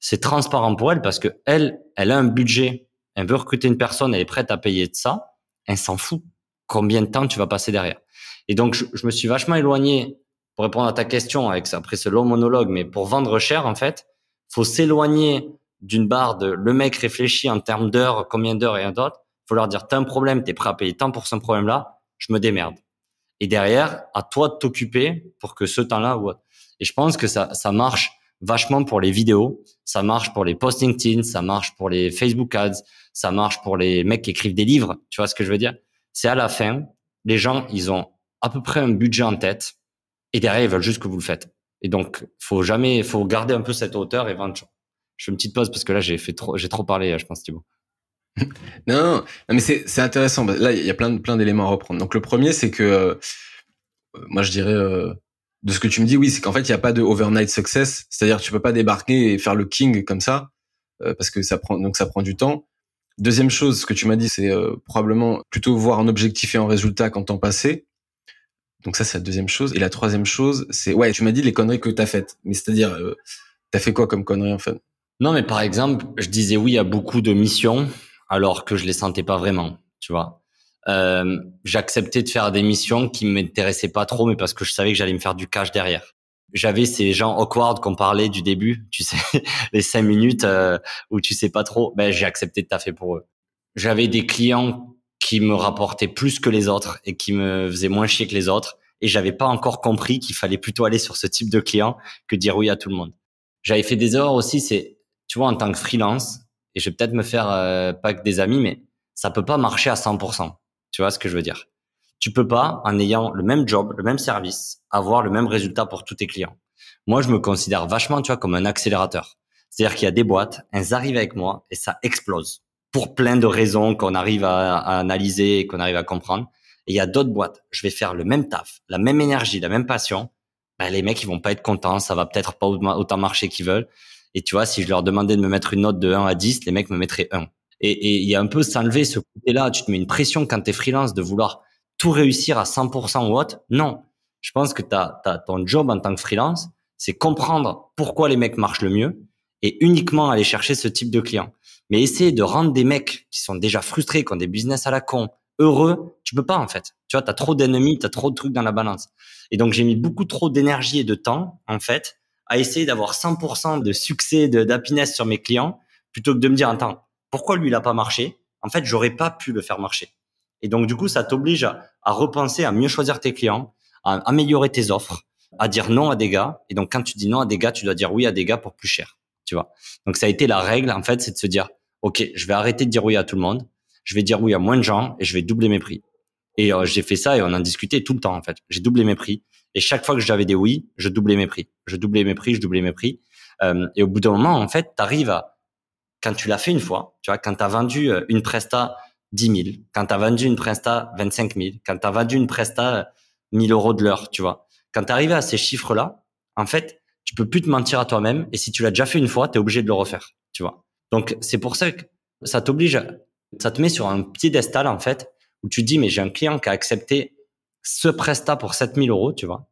Speaker 2: c'est transparent pour elle parce que elle, elle a un budget, elle veut recruter une personne, elle est prête à payer de ça, elle s'en fout combien de temps tu vas passer derrière. Et donc, je, me suis vachement éloigné pour répondre à ta question avec après ce long monologue, mais pour vendre cher, en fait, faut s'éloigner d'une barre de le mec réfléchit en termes d'heures, combien d'heures et un d'autres. Faut leur dire, t'as un problème, t'es prêt à payer tant pour ce problème-là, je me démerde. Et derrière, à toi de t'occuper pour que ce temps-là, et je pense que ça, ça marche vachement pour les vidéos, ça marche pour les posts LinkedIn, ça marche pour les Facebook ads, ça marche pour les mecs qui écrivent des livres. Tu vois ce que je veux dire? C'est à la fin, les gens, ils ont à peu près un budget en tête et derrière, ils veulent juste que vous le faites. Et donc, faut jamais, faut garder un peu cette hauteur et vendre. Je fais une petite pause parce que là, j'ai fait trop, j'ai trop parlé, je pense, Thibaut. [LAUGHS]
Speaker 1: non, non, mais c'est intéressant. Là, il y a plein, plein d'éléments à reprendre. Donc, le premier, c'est que, euh, moi, je dirais, euh, de ce que tu me dis, oui, c'est qu'en fait, il n'y a pas de overnight success. C'est-à-dire, tu peux pas débarquer et faire le king comme ça, euh, parce que ça prend, donc ça prend du temps. Deuxième chose, ce que tu m'as dit, c'est probablement plutôt voir un objectif et un résultat qu'en temps passé. Donc ça, c'est la deuxième chose. Et la troisième chose, c'est, ouais, tu m'as dit les conneries que tu as faites. Mais c'est-à-dire, tu as fait quoi comme conneries, en fait?
Speaker 2: Non, mais par exemple, je disais oui à beaucoup de missions alors que je les sentais pas vraiment, tu vois. Euh, j'acceptais de faire des missions qui m'intéressaient pas trop, mais parce que je savais que j'allais me faire du cash derrière. J'avais ces gens awkward qu'on parlait du début, tu sais, [LAUGHS] les cinq minutes euh, où tu sais pas trop. Ben j'ai accepté de taffer pour eux. J'avais des clients qui me rapportaient plus que les autres et qui me faisaient moins chier que les autres, et j'avais pas encore compris qu'il fallait plutôt aller sur ce type de client que dire oui à tout le monde. J'avais fait des erreurs aussi, c'est tu vois en tant que freelance, et je vais peut-être me faire euh, pas que des amis, mais ça peut pas marcher à 100%. Tu vois ce que je veux dire? Tu peux pas, en ayant le même job, le même service, avoir le même résultat pour tous tes clients. Moi, je me considère vachement, tu vois, comme un accélérateur. C'est-à-dire qu'il y a des boîtes, elles arrivent avec moi et ça explose pour plein de raisons qu'on arrive à, à analyser et qu'on arrive à comprendre. Et il y a d'autres boîtes, je vais faire le même taf, la même énergie, la même passion. Ben, les mecs, ils vont pas être contents, ça va peut-être pas autant marcher qu'ils veulent. Et tu vois, si je leur demandais de me mettre une note de 1 à 10, les mecs me mettraient 1. Et il y a un peu s'enlever ce côté-là. Tu te mets une pression quand tu es freelance de vouloir tout réussir à 100% ou autre. Non. Je pense que t'as, as ton job en tant que freelance, c'est comprendre pourquoi les mecs marchent le mieux et uniquement aller chercher ce type de client. Mais essayer de rendre des mecs qui sont déjà frustrés, qui ont des business à la con, heureux, tu peux pas en fait. Tu vois, tu as trop d'ennemis, tu as trop de trucs dans la balance. Et donc j'ai mis beaucoup trop d'énergie et de temps en fait à essayer d'avoir 100% de succès, de d'happiness sur mes clients, plutôt que de me dire, attends, pourquoi lui, il a pas marché? En fait, j'aurais pas pu le faire marcher. Et donc, du coup, ça t'oblige à, repenser, à mieux choisir tes clients, à améliorer tes offres, à dire non à des gars. Et donc, quand tu dis non à des gars, tu dois dire oui à des gars pour plus cher. Tu vois. Donc, ça a été la règle, en fait, c'est de se dire, OK, je vais arrêter de dire oui à tout le monde. Je vais dire oui à moins de gens et je vais doubler mes prix. Et euh, j'ai fait ça et on en discutait tout le temps, en fait. J'ai doublé mes prix. Et chaque fois que j'avais des oui, je doublais mes prix. Je doublais mes prix, je doublais mes prix. Euh, et au bout d'un moment, en fait, tu arrives à, quand tu l'as fait une fois, tu vois, quand tu as vendu euh, une presta 10 000, quand tu as vendu une presta 25 000, quand tu as vendu une presta 1000 euros de l'heure, tu vois, quand tu arrives à ces chiffres-là, en fait, tu peux plus te mentir à toi-même. Et si tu l'as déjà fait une fois, tu es obligé de le refaire, tu vois. Donc, c'est pour ça que ça t'oblige, ça te met sur un piédestal, en fait, où tu dis, mais j'ai un client qui a accepté ce prestat pour 7000 euros, tu vois.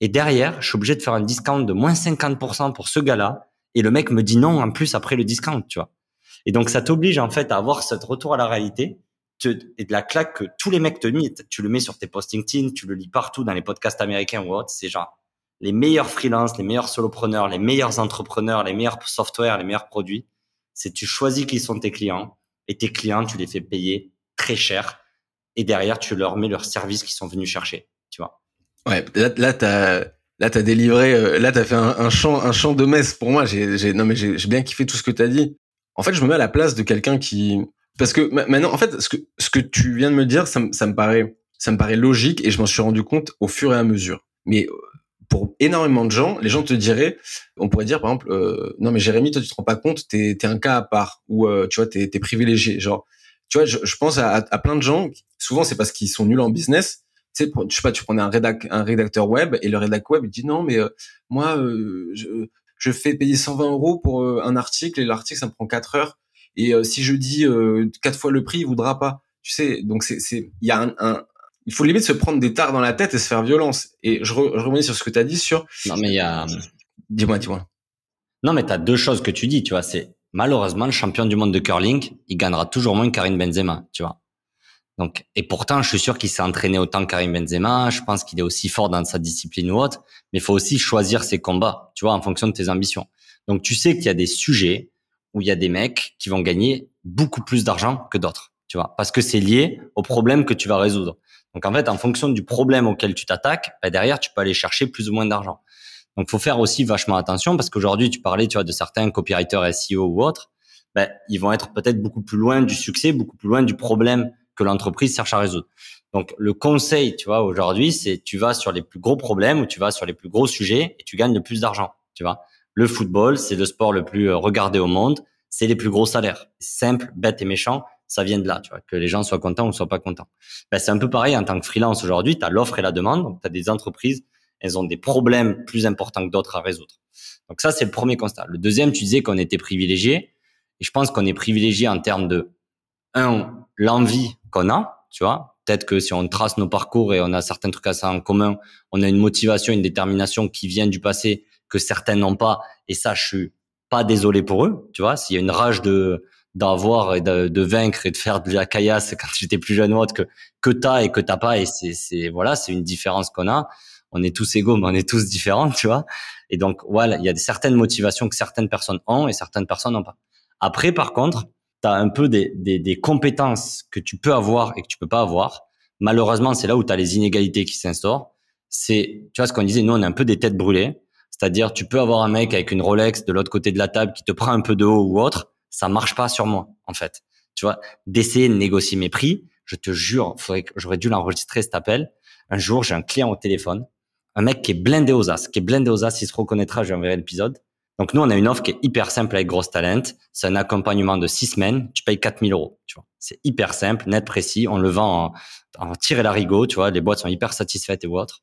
Speaker 2: Et derrière, je suis obligé de faire un discount de moins 50% pour ce gars-là. Et le mec me dit non en plus après le discount, tu vois. Et donc, ça t'oblige en fait à avoir ce retour à la réalité et de la claque que tous les mecs te mettent. Tu le mets sur tes posts LinkedIn, tu le lis partout dans les podcasts américains ou autres. C'est genre les meilleurs freelances, les meilleurs solopreneurs, les meilleurs entrepreneurs, les meilleurs softwares, les meilleurs produits. C'est tu choisis qui sont tes clients et tes clients, tu les fais payer très cher et derrière tu leur mets leurs services qui sont venus chercher, tu vois.
Speaker 1: Ouais, là, là t'as là t'as délivré, euh, là t'as fait un, un chant un chant de messe pour moi. J'ai non mais j'ai bien kiffé tout ce que t'as dit. En fait, je me mets à la place de quelqu'un qui parce que maintenant en fait ce que ce que tu viens de me dire, ça, ça me paraît ça me paraît logique et je m'en suis rendu compte au fur et à mesure. Mais euh, pour énormément de gens, les gens te diraient, on pourrait dire par exemple, euh, non mais Jérémy, toi tu te rends pas compte, t'es es un cas à part ou tu vois t'es es privilégié. Genre tu vois, je, je pense à, plein de gens. Souvent, c'est parce qu'ils sont nuls en business. Tu sais, je sais pas, tu prenais un, rédac, un rédacteur web et le rédacteur web il dit non, mais euh, moi, euh, je, je, fais payer 120 euros pour euh, un article et l'article ça me prend 4 heures. Et si je dis quatre fois le prix, il voudra pas. Tu sais, donc c'est, c'est, il y a un, un, il faut limite se prendre des tares dans la tête et se faire violence. Et je, re, je reviens sur ce que tu as dit sur.
Speaker 2: Non, mais il y a.
Speaker 1: Dis-moi, dis-moi.
Speaker 2: Non, mais tu as deux choses que tu dis, tu vois. C'est malheureusement, le champion du monde de curling, il gagnera toujours moins que Karim Benzema, tu vois. Donc, et pourtant, je suis sûr qu'il s'est entraîné autant Karim Benzema. Je pense qu'il est aussi fort dans sa discipline ou autre. Mais il faut aussi choisir ses combats, tu vois, en fonction de tes ambitions. Donc, tu sais qu'il y a des sujets où il y a des mecs qui vont gagner beaucoup plus d'argent que d'autres, tu vois, parce que c'est lié au problème que tu vas résoudre. Donc, en fait, en fonction du problème auquel tu t'attaques, bah, derrière, tu peux aller chercher plus ou moins d'argent. Donc, faut faire aussi vachement attention parce qu'aujourd'hui, tu parlais, tu vois, de certains copywriters SEO ou autres, ben, ils vont être peut-être beaucoup plus loin du succès, beaucoup plus loin du problème que l'entreprise cherche à résoudre. Donc, le conseil, tu vois, aujourd'hui, c'est tu vas sur les plus gros problèmes ou tu vas sur les plus gros sujets et tu gagnes le plus d'argent, tu vois. Le football, c'est le sport le plus euh, regardé au monde, c'est les plus gros salaires. Simple, bête et méchant, ça vient de là, tu vois, que les gens soient contents ou soient pas contents. Ben, c'est un peu pareil en tant que freelance aujourd'hui, tu as l'offre et la demande, donc tu as des entreprises, elles ont des problèmes plus importants que d'autres à résoudre. Donc ça, c'est le premier constat. Le deuxième, tu disais qu'on était privilégié, et je pense qu'on est privilégié en termes de, un, l'envie qu'on a, tu vois, peut-être que si on trace nos parcours et on a certains trucs à ça en commun, on a une motivation, une détermination qui vient du passé que certains n'ont pas, et ça, je suis pas désolé pour eux, tu vois, s'il y a une rage de d'avoir et de, de, vaincre et de faire de la caillasse [LAUGHS] quand j'étais plus jeune ou autre que que t'as et que t'as pas et c'est c'est voilà c'est une différence qu'on a. On est tous égaux mais on est tous différents [LAUGHS] tu vois. Et donc voilà il y a certaines motivations que certaines personnes ont et certaines personnes n'ont pas. Après par contre tu as un peu des, des, des compétences que tu peux avoir et que tu peux pas avoir malheureusement c'est là où tu as les inégalités qui s'instaurent c'est tu vois ce qu'on disait nous on est un peu des têtes brûlées c'est-à-dire tu peux avoir un mec avec une Rolex de l'autre côté de la table qui te prend un peu de haut ou autre ça marche pas sur moi, en fait. Tu vois, d'essayer de négocier mes prix, je te jure, j'aurais dû l'enregistrer cet appel. Un jour, j'ai un client au téléphone, un mec qui est blindé aux as, qui est blindé aux as, il se reconnaîtra, je lui enverrai l'épisode. Donc nous, on a une offre qui est hyper simple avec Grosse Talent. C'est un accompagnement de six semaines. Tu payes 4000 euros. Tu vois, c'est hyper simple, net, précis. On le vend en, en tir et larigot. Tu vois, les boîtes sont hyper satisfaites et autres.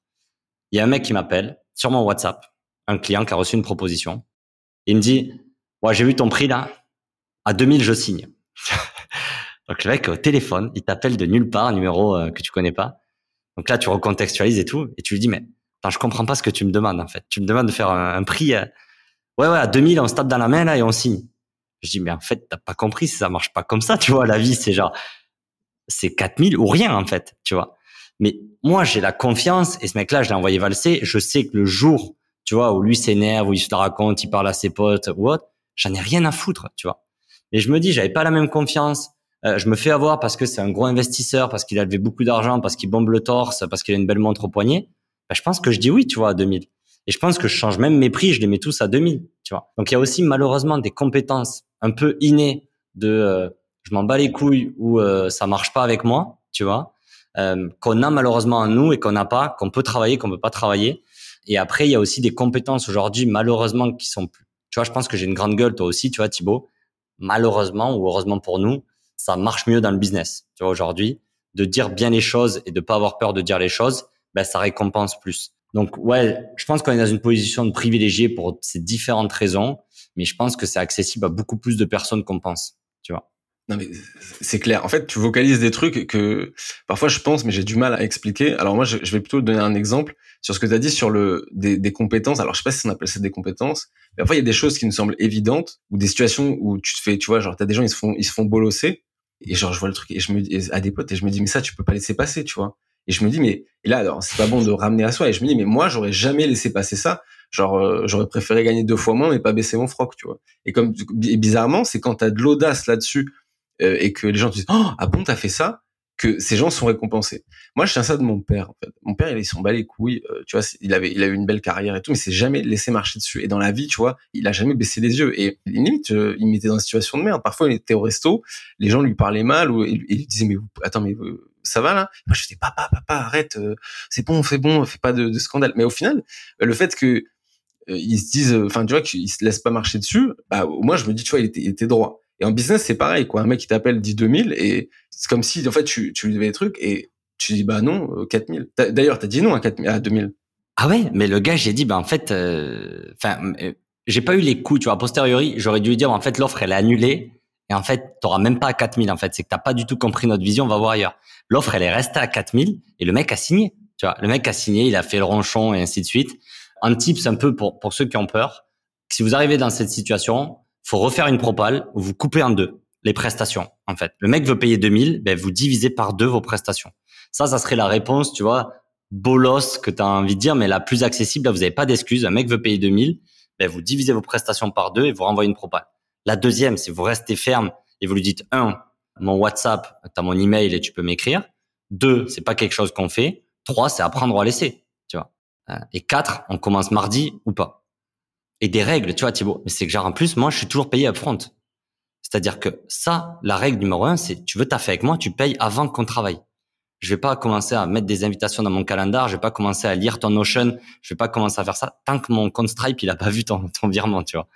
Speaker 2: Il y a un mec qui m'appelle sur mon WhatsApp, un client qui a reçu une proposition. Il me dit, ouais, j'ai vu ton prix là à 2000, je signe. [LAUGHS] Donc le mec au téléphone, il t'appelle de nulle part, un numéro euh, que tu connais pas. Donc là, tu recontextualises et tout, et tu lui dis mais attends, je comprends pas ce que tu me demandes en fait. Tu me demandes de faire un, prix. Euh, ouais ouais, à 2000, on se tape dans la main là et on signe. Je dis mais en fait, t'as pas compris, ça marche pas comme ça, tu vois. La vie, c'est genre c'est 4000 ou rien en fait, tu vois. Mais moi, j'ai la confiance et ce mec-là, je l'ai envoyé valser. Je sais que le jour, tu vois, où lui s'énerve, où il se la raconte, il parle à ses potes ou autre, j'en ai rien à foutre, tu vois. Et je me dis, j'avais pas la même confiance. Euh, je me fais avoir parce que c'est un gros investisseur, parce qu'il a levé beaucoup d'argent, parce qu'il bombe le torse, parce qu'il a une belle montre au poignet. Ben, je pense que je dis oui, tu vois, à 2000. Et je pense que je change même mes prix, je les mets tous à 2000, tu vois. Donc il y a aussi malheureusement des compétences un peu innées de euh, je m'en bats les couilles ou euh, ça marche pas avec moi, tu vois, euh, qu'on a malheureusement en nous et qu'on n'a pas, qu'on peut travailler, qu'on peut pas travailler. Et après il y a aussi des compétences aujourd'hui malheureusement qui sont plus. Tu vois, je pense que j'ai une grande gueule, toi aussi, tu vois, Thibaut malheureusement ou heureusement pour nous, ça marche mieux dans le business. Tu vois, aujourd'hui, de dire bien les choses et de pas avoir peur de dire les choses, ben, ça récompense plus. Donc, ouais, je pense qu'on est dans une position de privilégié pour ces différentes raisons, mais je pense que c'est accessible à beaucoup plus de personnes qu'on pense, tu vois.
Speaker 1: Non mais c'est clair. En fait, tu vocalises des trucs que parfois je pense, mais j'ai du mal à expliquer. Alors moi, je, vais plutôt donner un exemple sur ce que tu as dit sur le des, des, compétences. Alors je sais pas si on appelle ça des compétences, mais parfois il y a des choses qui nous semblent évidentes ou des situations où tu te fais, tu vois, genre t'as des gens ils se font ils se font bolosser et genre je vois le truc et je me dis à des potes et je me dis mais ça tu peux pas laisser passer, tu vois. Et je me dis mais et là alors c'est pas bon de ramener à soi et je me dis mais moi j'aurais jamais laissé passer ça. Genre euh, j'aurais préféré gagner deux fois moins mais pas baisser mon froc, tu vois. Et comme bizarrement c'est quand t'as de l'audace là-dessus euh, et que les gens te disent oh, ah bon t'as fait ça que ces gens sont récompensés. Moi, je tiens ça de mon père. Mon père, il s'en bat les couilles. Euh, tu vois, il avait, il a eu une belle carrière et tout, mais s'est jamais laissé marcher dessus. Et dans la vie, tu vois, il a jamais baissé les yeux. Et limite, euh, il mettait dans une situation de merde. Parfois, il était au resto, les gens lui parlaient mal ou il, lui disait mais attends, mais ça va là? Moi, je disais papa, papa, arrête, c'est bon, c'est bon, fais pas de, scandale. Mais au final, le fait que ils se disent, enfin, tu vois, qu'ils se laissent pas marcher dessus, bah, moi, je me dis, tu vois, il était, il était droit. Et en business, c'est pareil, quoi. Un mec qui t'appelle dit 2000 et c'est comme si, en fait, tu, tu lui devais des trucs et tu dis, bah non, 4000. Euh, d'ailleurs, t'as dit non à 4000, à 2000.
Speaker 2: Ah ouais, mais le gars, j'ai dit, bah en fait, euh, enfin, euh, j'ai pas eu les coups, tu vois. A posteriori, j'aurais dû lui dire, en fait, l'offre, elle est annulée. Et en fait, t'auras même pas à 4000, en fait. C'est que t'as pas du tout compris notre vision, on va voir ailleurs. L'offre, elle est restée à 4000 et le mec a signé. Tu vois, le mec a signé, il a fait le ronchon et ainsi de suite. Un tips un peu pour, pour ceux qui ont peur. Si vous arrivez dans cette situation, faut refaire une propale où vous coupez en deux les prestations, en fait. Le mec veut payer 2000, ben, vous divisez par deux vos prestations. Ça, ça serait la réponse, tu vois, bolos que tu as envie de dire, mais la plus accessible, là, vous n'avez pas d'excuse. Un mec veut payer 2000, ben, vous divisez vos prestations par deux et vous renvoyez une propale. La deuxième, c'est vous restez ferme et vous lui dites, un, mon WhatsApp, tu as mon email et tu peux m'écrire. Deux, c'est pas quelque chose qu'on fait. Trois, c'est apprendre à laisser, tu vois. Et quatre, on commence mardi ou pas et des règles, tu vois, Thibaut. Mais c'est que genre, en plus, moi, je suis toujours payé upfront. C'est-à-dire que ça, la règle numéro un, c'est tu veux taffer avec moi, tu payes avant qu'on travaille. Je vais pas commencer à mettre des invitations dans mon calendar, je vais pas commencer à lire ton Notion, je vais pas commencer à faire ça tant que mon compte Stripe, il a pas vu ton, ton virement, tu vois.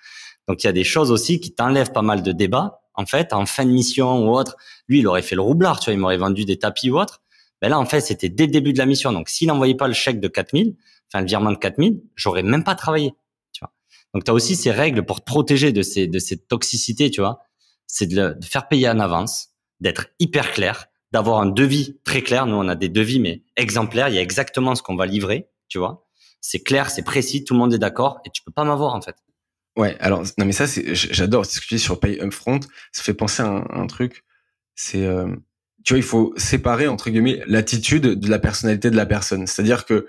Speaker 2: Donc, il y a des choses aussi qui t'enlèvent pas mal de débats en fait, en fin de mission ou autre, lui, il aurait fait le roublard, tu vois, il m'aurait vendu des tapis ou autre. Ben là, en fait, c'était dès le début de la mission. Donc, s'il n'envoyait pas le chèque de 4000, enfin, le virement de 4000, j'aurais même pas travaillé, tu vois. Donc, tu as aussi ces règles pour te protéger de ces, de cette toxicité, tu vois. C'est de, de faire payer en avance, d'être hyper clair, d'avoir un devis très clair. Nous, on a des devis, mais exemplaires. Il y a exactement ce qu'on va livrer, tu vois. C'est clair, c'est précis, tout le monde est d'accord et tu peux pas m'avoir, en fait.
Speaker 1: Ouais, alors, non, mais ça, j'adore ce que tu dis sur Pay Upfront. Ça fait penser à un, truc. C'est, euh, tu vois, il faut séparer, entre guillemets, l'attitude de la personnalité de la personne. C'est-à-dire que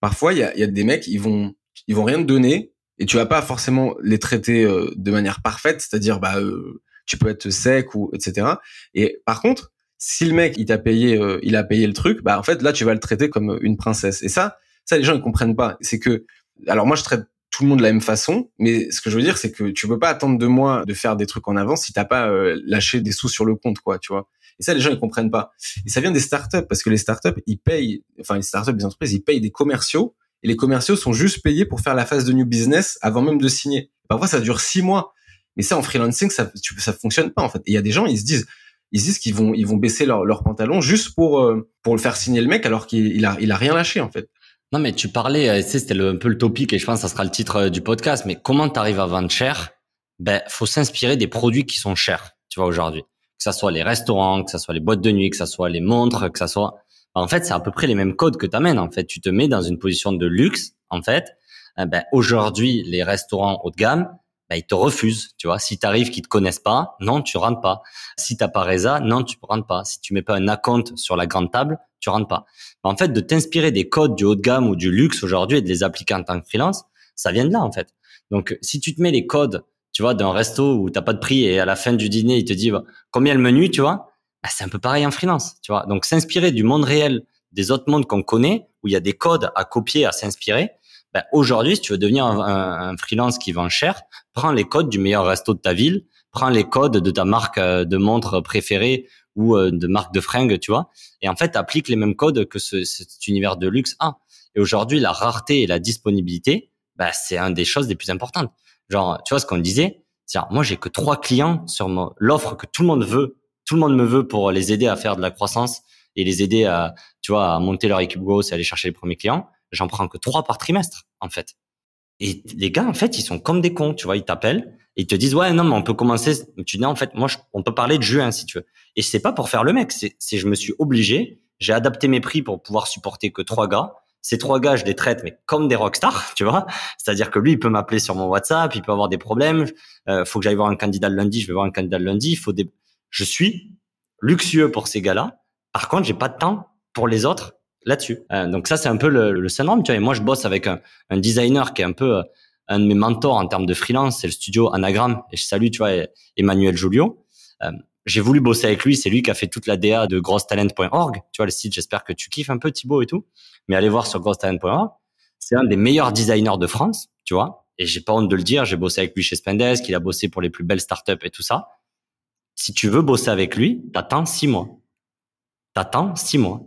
Speaker 1: parfois, il y a, y a des mecs, ils vont, ils vont rien te donner et tu vas pas forcément les traiter euh, de manière parfaite. C'est-à-dire, bah, euh, tu peux être sec ou etc. Et par contre, si le mec il t'a payé, il a payé le truc, bah en fait là tu vas le traiter comme une princesse. Et ça, ça les gens ils comprennent pas. C'est que, alors moi je traite tout le monde de la même façon. Mais ce que je veux dire, c'est que tu peux pas attendre de moi de faire des trucs en avance si t'as pas euh, lâché des sous sur le compte, quoi, tu vois. Et ça, les gens ils comprennent pas. Et ça vient des startups parce que les startups, ils payent, enfin les startups, les entreprises, ils payent des commerciaux et les commerciaux sont juste payés pour faire la phase de new business avant même de signer. Parfois, ça dure six mois. Mais ça, en freelancing, ça, ça fonctionne pas en fait. il y a des gens, ils se disent, ils se disent qu'ils vont, ils vont baisser leur, leur pantalon juste pour euh, pour le faire signer le mec alors qu'il a, il a rien lâché en fait.
Speaker 2: Non, mais tu parlais, euh, c'était un peu le topic et je pense que ça sera le titre euh, du podcast, mais comment tu arrives à vendre cher? Ben, faut s'inspirer des produits qui sont chers, tu vois, aujourd'hui. Que ça soit les restaurants, que ça soit les boîtes de nuit, que ça soit les montres, que ça soit... En fait, c'est à peu près les mêmes codes que tu amènes. En fait, tu te mets dans une position de luxe, en fait. Eh ben, aujourd'hui, les restaurants haut de gamme, ben, ils te refusent, tu vois. Si tu arrives qu'ils te connaissent pas, non, tu rentres pas. Si t'as pas Reza, non, tu rentres pas. Si tu mets pas un account sur la grande table, tu rentres pas. En fait, de t'inspirer des codes du haut de gamme ou du luxe aujourd'hui et de les appliquer en tant que freelance, ça vient de là, en fait. Donc, si tu te mets les codes, tu vois, d'un resto où t'as pas de prix et à la fin du dîner, il te dit bah, combien le menu, tu vois, bah, c'est un peu pareil en freelance, tu vois. Donc, s'inspirer du monde réel, des autres mondes qu'on connaît, où il y a des codes à copier, à s'inspirer. Bah, aujourd'hui, si tu veux devenir un, freelance qui vend cher, prends les codes du meilleur resto de ta ville, prends les codes de ta marque euh, de montre préférée ou euh, de marque de fringues, tu vois. Et en fait, applique les mêmes codes que ce, cet univers de luxe a. Et aujourd'hui, la rareté et la disponibilité, bah, c'est un des choses les plus importantes. Genre, tu vois ce qu'on disait, c'est moi j'ai que trois clients sur l'offre que tout le monde veut, tout le monde me veut pour les aider à faire de la croissance et les aider à, tu vois, à monter leur équipe grosse et aller chercher les premiers clients. J'en prends que trois par trimestre, en fait. Et les gars, en fait, ils sont comme des cons, tu vois, ils t'appellent, ils te disent ouais non mais on peut commencer tu dis en fait moi on peut parler de juin si tu veux. Et c'est pas pour faire le mec c'est je me suis obligé j'ai adapté mes prix pour pouvoir supporter que trois gars. Ces trois gars je les traite mais comme des rockstars [LAUGHS] tu vois. C'est-à-dire que lui il peut m'appeler sur mon WhatsApp il peut avoir des problèmes euh, faut que j'aille voir un candidat lundi je vais voir un candidat le lundi faut des je suis luxueux pour ces gars-là. Par contre j'ai pas de temps pour les autres là-dessus euh, donc ça c'est un peu le, le syndrome tu vois et moi je bosse avec un, un designer qui est un peu euh, un de mes mentors en termes de freelance, c'est le studio Anagram. Et je salue, tu vois, Emmanuel Julio. Euh, j'ai voulu bosser avec lui. C'est lui qui a fait toute la DA de grosstalent.org. Tu vois, le site, j'espère que tu kiffes un peu, Thibaut et tout. Mais allez voir sur grosstalent.org. C'est un des meilleurs designers de France, tu vois. Et j'ai pas honte de le dire. J'ai bossé avec lui chez Spendesk. Il a bossé pour les plus belles startups et tout ça. Si tu veux bosser avec lui, t'attends six mois. T'attends six mois.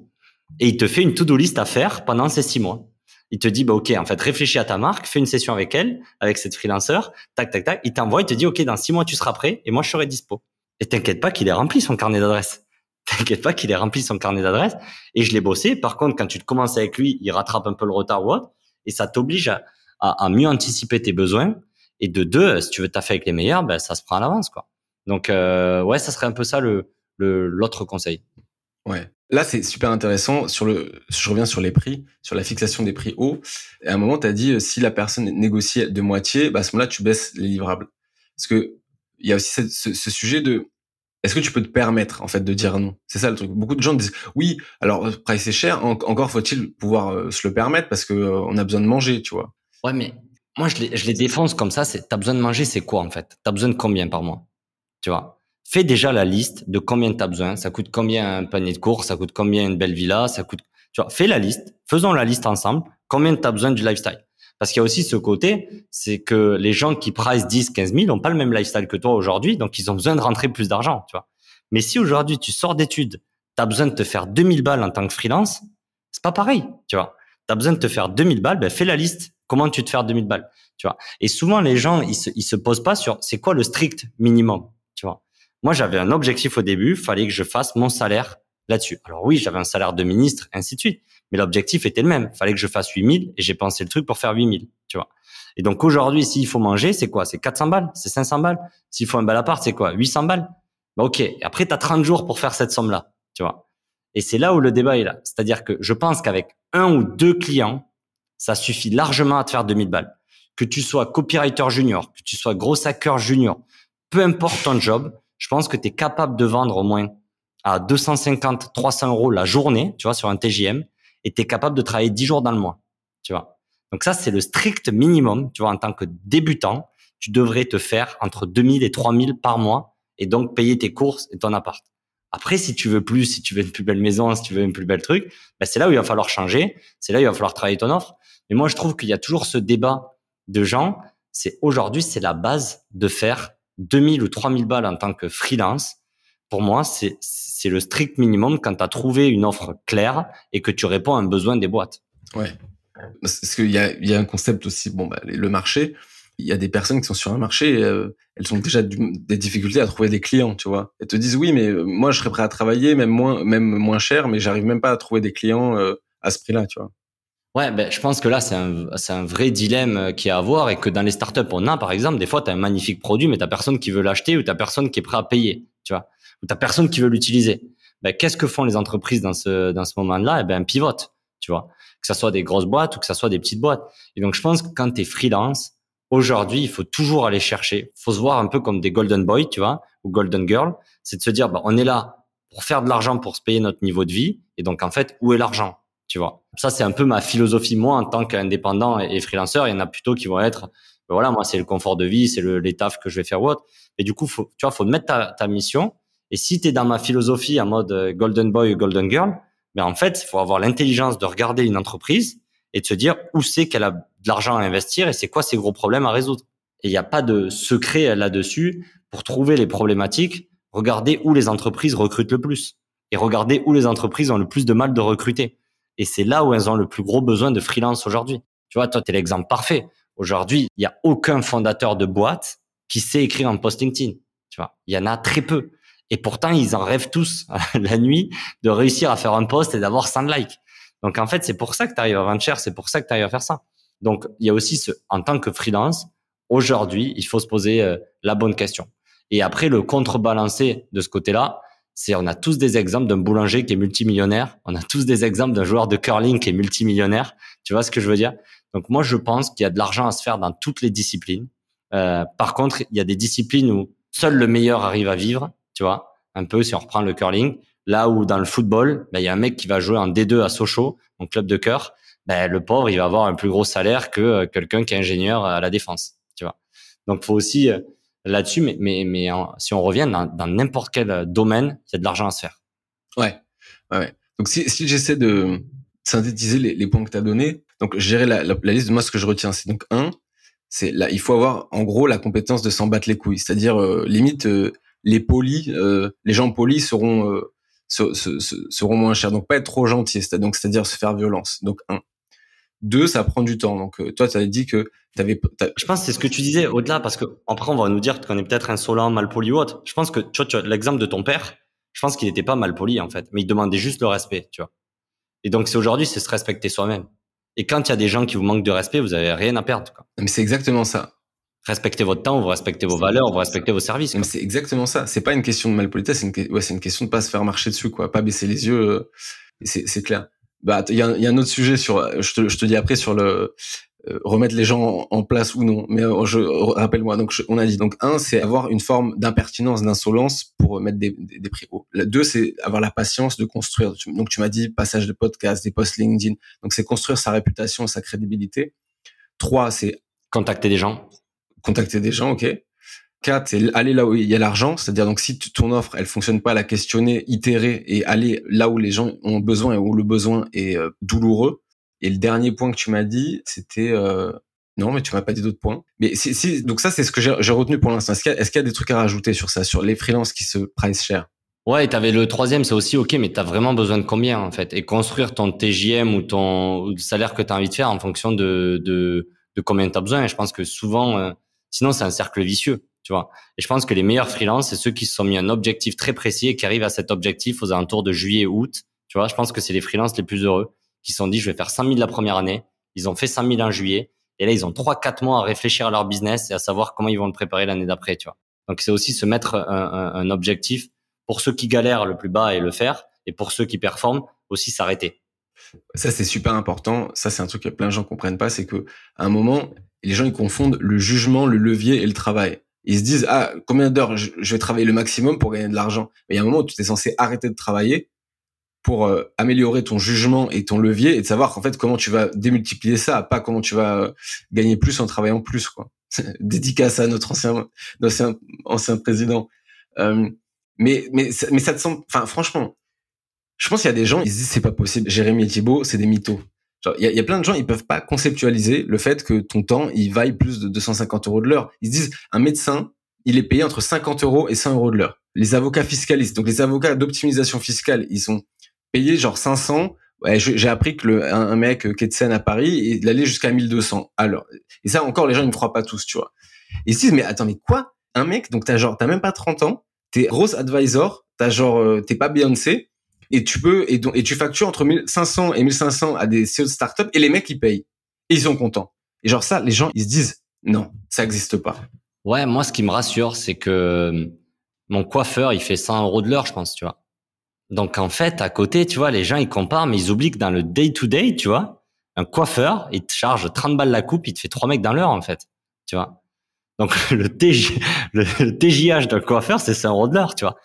Speaker 2: Et il te fait une to-do list à faire pendant ces six mois il te dit, bah, OK, en fait, réfléchis à ta marque, fais une session avec elle, avec cette freelanceur, tac, tac, tac. Il t'envoie, il te dit, OK, dans six mois, tu seras prêt et moi, je serai dispo. Et t'inquiète pas qu'il ait rempli son carnet d'adresses. [LAUGHS] T'inquiète pas qu'il ait rempli son carnet d'adresses. Et je l'ai bossé. Par contre, quand tu te commences avec lui, il rattrape un peu le retard ou autre. Et ça t'oblige à, mieux anticiper tes besoins. Et de deux, si tu veux taffer avec les meilleurs, ben, ça se prend à l'avance, quoi. Donc, euh, ouais, ça serait un peu ça le, l'autre conseil.
Speaker 1: Ouais. Là, c'est super intéressant. Sur le, je reviens sur les prix, sur la fixation des prix hauts. à un moment, tu as dit, euh, si la personne négocie de moitié, bah, à ce moment-là, tu baisses les livrables. Parce que il y a aussi ce, ce, sujet de, est-ce que tu peux te permettre, en fait, de dire non? C'est ça le truc. Beaucoup de gens disent, oui, alors, euh, price est cher, encore faut-il pouvoir euh, se le permettre parce que on a besoin de manger, tu vois.
Speaker 2: Ouais, mais moi, je les, je les défonce comme ça. C'est, t'as besoin de manger, c'est quoi, en fait? T'as besoin de combien par mois? Tu vois? Fais déjà la liste de combien tu as besoin, ça coûte combien un panier de course, ça coûte combien une belle villa, ça coûte tu vois, fais la liste, faisons la liste ensemble, combien tu as besoin du lifestyle. Parce qu'il y a aussi ce côté, c'est que les gens qui price 10, 15 000 n'ont pas le même lifestyle que toi aujourd'hui, donc ils ont besoin de rentrer plus d'argent, tu vois. Mais si aujourd'hui tu sors d'études, tu as besoin de te faire 2000 balles en tant que freelance, c'est pas pareil, tu vois. Tu as besoin de te faire 2000 balles, ben fais la liste. Comment tu te fais 2000 balles, tu vois. Et souvent les gens, ils se, ils se posent pas sur c'est quoi le strict minimum, tu vois. Moi, j'avais un objectif au début, fallait que je fasse mon salaire là-dessus. Alors oui, j'avais un salaire de ministre, ainsi de suite. Mais l'objectif était le même. Fallait que je fasse 8000 et j'ai pensé le truc pour faire 8000, tu vois. Et donc aujourd'hui, s'il faut manger, c'est quoi? C'est 400 balles? C'est 500 balles? S'il faut un bel appart, c'est quoi? 800 balles? Bah, Ok. Après, tu as 30 jours pour faire cette somme-là, tu vois. Et c'est là où le débat est là. C'est-à-dire que je pense qu'avec un ou deux clients, ça suffit largement à te faire 2000 balles. Que tu sois copywriter junior, que tu sois gros hacker junior, peu importe ton job, je pense que tu es capable de vendre au moins à 250, 300 euros la journée, tu vois, sur un TJM, et tu es capable de travailler 10 jours dans le mois, tu vois. Donc ça, c'est le strict minimum, tu vois, en tant que débutant, tu devrais te faire entre 2000 et 3000 par mois, et donc payer tes courses et ton appart. Après, si tu veux plus, si tu veux une plus belle maison, si tu veux une plus belle truc, ben c'est là où il va falloir changer, c'est là où il va falloir travailler ton offre. Mais moi, je trouve qu'il y a toujours ce débat de gens, c'est aujourd'hui, c'est la base de faire 2000 ou 3000 balles en tant que freelance, pour moi, c'est, le strict minimum quand tu as trouvé une offre claire et que tu réponds à un besoin des boîtes.
Speaker 1: Ouais. Parce qu'il y a, y a un concept aussi, bon, bah, le marché, il y a des personnes qui sont sur un marché, euh, elles ont déjà des difficultés à trouver des clients, tu vois. Elles te disent oui, mais euh, moi je serais prêt à travailler, même moins, même moins cher, mais j'arrive même pas à trouver des clients euh, à ce prix-là, tu vois.
Speaker 2: Ouais, ben, je pense que là, c'est un, c'est un vrai dilemme euh, qui est à avoir et que dans les startups, on a, par exemple, des fois, tu as un magnifique produit, mais tu personne qui veut l'acheter ou tu personne qui est prêt à payer, tu vois, ou tu personne qui veut l'utiliser. Ben, qu'est-ce que font les entreprises dans ce, dans ce moment-là? Eh ben, pivote, tu vois, que ça soit des grosses boîtes ou que ça soit des petites boîtes. Et donc, je pense que quand tu es freelance, aujourd'hui, il faut toujours aller chercher. faut se voir un peu comme des golden boys, tu vois, ou golden girl. C'est de se dire, bah, on est là pour faire de l'argent, pour se payer notre niveau de vie. Et donc, en fait, où est l'argent? Tu vois. Ça, c'est un peu ma philosophie, moi, en tant qu'indépendant et, freelanceur. Il y en a plutôt qui vont être, ben voilà, moi, c'est le confort de vie, c'est le, les tafs que je vais faire ou autre. Et du coup, faut, tu vois, faut mettre ta, ta mission. Et si tu es dans ma philosophie en mode euh, golden boy ou golden girl, ben, en fait, il faut avoir l'intelligence de regarder une entreprise et de se dire où c'est qu'elle a de l'argent à investir et c'est quoi ses gros problèmes à résoudre. Et il n'y a pas de secret là-dessus pour trouver les problématiques. Regardez où les entreprises recrutent le plus et regardez où les entreprises ont le plus de mal de recruter. Et c'est là où elles ont le plus gros besoin de freelance aujourd'hui. Tu vois, toi, tu es l'exemple parfait. Aujourd'hui, il n'y a aucun fondateur de boîte qui sait écrire un post LinkedIn. Tu vois, il y en a très peu. Et pourtant, ils en rêvent tous [LAUGHS] la nuit de réussir à faire un post et d'avoir 100 likes. Donc, en fait, c'est pour ça que tu arrives à vendre cher, c'est pour ça que tu arrives à faire ça. Donc, il y a aussi ce, en tant que freelance, aujourd'hui, il faut se poser euh, la bonne question. Et après, le contrebalancer de ce côté-là, c'est on a tous des exemples d'un boulanger qui est multimillionnaire, on a tous des exemples d'un joueur de curling qui est multimillionnaire. Tu vois ce que je veux dire? Donc moi, je pense qu'il y a de l'argent à se faire dans toutes les disciplines. Euh, par contre, il y a des disciplines où seul le meilleur arrive à vivre. Tu vois? Un peu si on reprend le curling, là où dans le football, ben, il y a un mec qui va jouer en D2 à Sochaux, en club de cœur, ben, le pauvre, il va avoir un plus gros salaire que euh, quelqu'un qui est ingénieur à la défense. Tu vois? Donc faut aussi euh, là-dessus, mais, mais, mais si on revient dans n'importe quel domaine, il y a de l'argent à se faire.
Speaker 1: Ouais, ouais. Donc si, si j'essaie de synthétiser les, points que tu as donnés, donc je la, la, liste de moi ce que je retiens, c'est donc un, c'est là il faut avoir en gros la compétence de s'en battre les couilles, c'est-à-dire euh, limite euh, les polis, euh, les gens polis seront seront moins chers, donc pas être trop gentil, c'est-à-dire se faire violence. Donc un. Deux, ça prend du temps. Donc toi, tu avais dit que
Speaker 2: je pense que c'est ce que tu disais au-delà, parce que après on va nous dire qu'on est peut-être insolent, mal poli ou autre. Je pense que tu vois, l'exemple de ton père, je pense qu'il n'était pas mal poli en fait, mais il demandait juste le respect, tu vois. Et donc c'est aujourd'hui, c'est se respecter soi-même. Et quand il y a des gens qui vous manquent de respect, vous avez rien à perdre. Quoi.
Speaker 1: Mais c'est exactement ça.
Speaker 2: Respectez votre temps, vous respectez vos valeurs, vous respectez vos services.
Speaker 1: Mais c'est exactement ça. C'est pas une question de malpolitesse, c'est une, ouais, une question de pas se faire marcher dessus, quoi. Pas baisser les yeux. Euh, c'est clair. Bah, il y a, y a, un autre sujet sur. Je te, je te dis après sur le euh, remettre les gens en place ou non. Mais euh, je rappelle-moi. Donc on a dit donc un, c'est avoir une forme d'impertinence, d'insolence pour mettre des, des, prix hauts. Deux, c'est avoir la patience de construire. Donc tu m'as dit passage de podcast, des posts LinkedIn. Donc c'est construire sa réputation, sa crédibilité. Trois, c'est
Speaker 2: contacter des gens.
Speaker 1: Contacter des gens, ok. C'est aller là où il y a l'argent, c'est-à-dire donc si ton offre elle fonctionne pas, la questionner, itérer et aller là où les gens ont besoin et où le besoin est euh, douloureux. Et le dernier point que tu m'as dit, c'était euh... non, mais tu m'as pas dit d'autres points. Mais si, si, donc ça, c'est ce que j'ai retenu pour l'instant. Est-ce qu'il y, est y, a des trucs à rajouter sur ça, sur les freelances qui se price cher?
Speaker 2: Ouais, tu avais le troisième, c'est aussi ok, mais tu as vraiment besoin de combien en fait? Et construire ton TJM ou ton ou salaire que tu as envie de faire en fonction de, de, de combien tu as besoin. Et je pense que souvent, euh, sinon c'est un cercle vicieux. Tu vois. Et je pense que les meilleurs freelances, c'est ceux qui se sont mis un objectif très précis et qui arrivent à cet objectif aux alentours de juillet, août. Tu vois, je pense que c'est les freelances les plus heureux qui se sont dit, je vais faire 100 000 la première année. Ils ont fait 100 000 en juillet. Et là, ils ont trois, quatre mois à réfléchir à leur business et à savoir comment ils vont le préparer l'année d'après, tu vois. Donc, c'est aussi se mettre un, un, objectif pour ceux qui galèrent le plus bas et le faire, et pour ceux qui performent aussi s'arrêter.
Speaker 1: Ça, c'est super important. Ça, c'est un truc que plein de gens comprennent pas, c'est que à un moment, les gens ils confondent le jugement, le levier et le travail. Ils se disent ah combien d'heures je, vais travailler le maximum pour gagner de l'argent? Mais il y a un moment où tu es censé arrêter de travailler pour euh, améliorer ton jugement et ton levier et de savoir en fait comment tu vas démultiplier ça, pas comment tu vas euh, gagner plus en travaillant plus quoi. [LAUGHS] Dédicace à notre ancien ancien, ancien président. Euh, mais mais mais ça te semble enfin franchement je pense qu'il y a des gens ils se disent c'est pas possible Jérémy et Thibault c'est des mythos il y a, plein de gens ils peuvent pas conceptualiser le fait que ton temps il vaille plus de 250 euros de l'heure ils se disent un médecin il est payé entre 50 euros et 100 euros de l'heure les avocats fiscalistes donc les avocats d'optimisation fiscale ils sont payés genre 500 Ouais, j'ai appris que le, un, mec qui est de scène à Paris, il allait jusqu'à 1200. Alors, et ça encore, les gens ils ne croient pas tous, tu vois. Ils se disent mais attends mais quoi? Un mec donc t'as genre t'as même pas 30 ans, t'es grosse advisor, t'as genre euh, t'es pas Beyoncé et tu peux et, et tu factures entre 1500 et 1500 à des CEO de startup et les mecs ils payent et ils sont contents. Et genre ça, les gens ils se disent non, ça existe pas.
Speaker 2: Ouais, moi ce qui me rassure, c'est que euh, mon coiffeur il fait 100 euros de l'heure, je pense, tu vois. Donc en fait, à côté, tu vois, les gens ils comparent, mais ils oublient que dans le day to day, tu vois, un coiffeur il te charge 30 balles la coupe, il te fait trois mecs dans l'heure en fait, tu vois. Donc [LAUGHS] le, le, TJH d'un coiffeur, c'est 100 euros de l'heure, tu vois.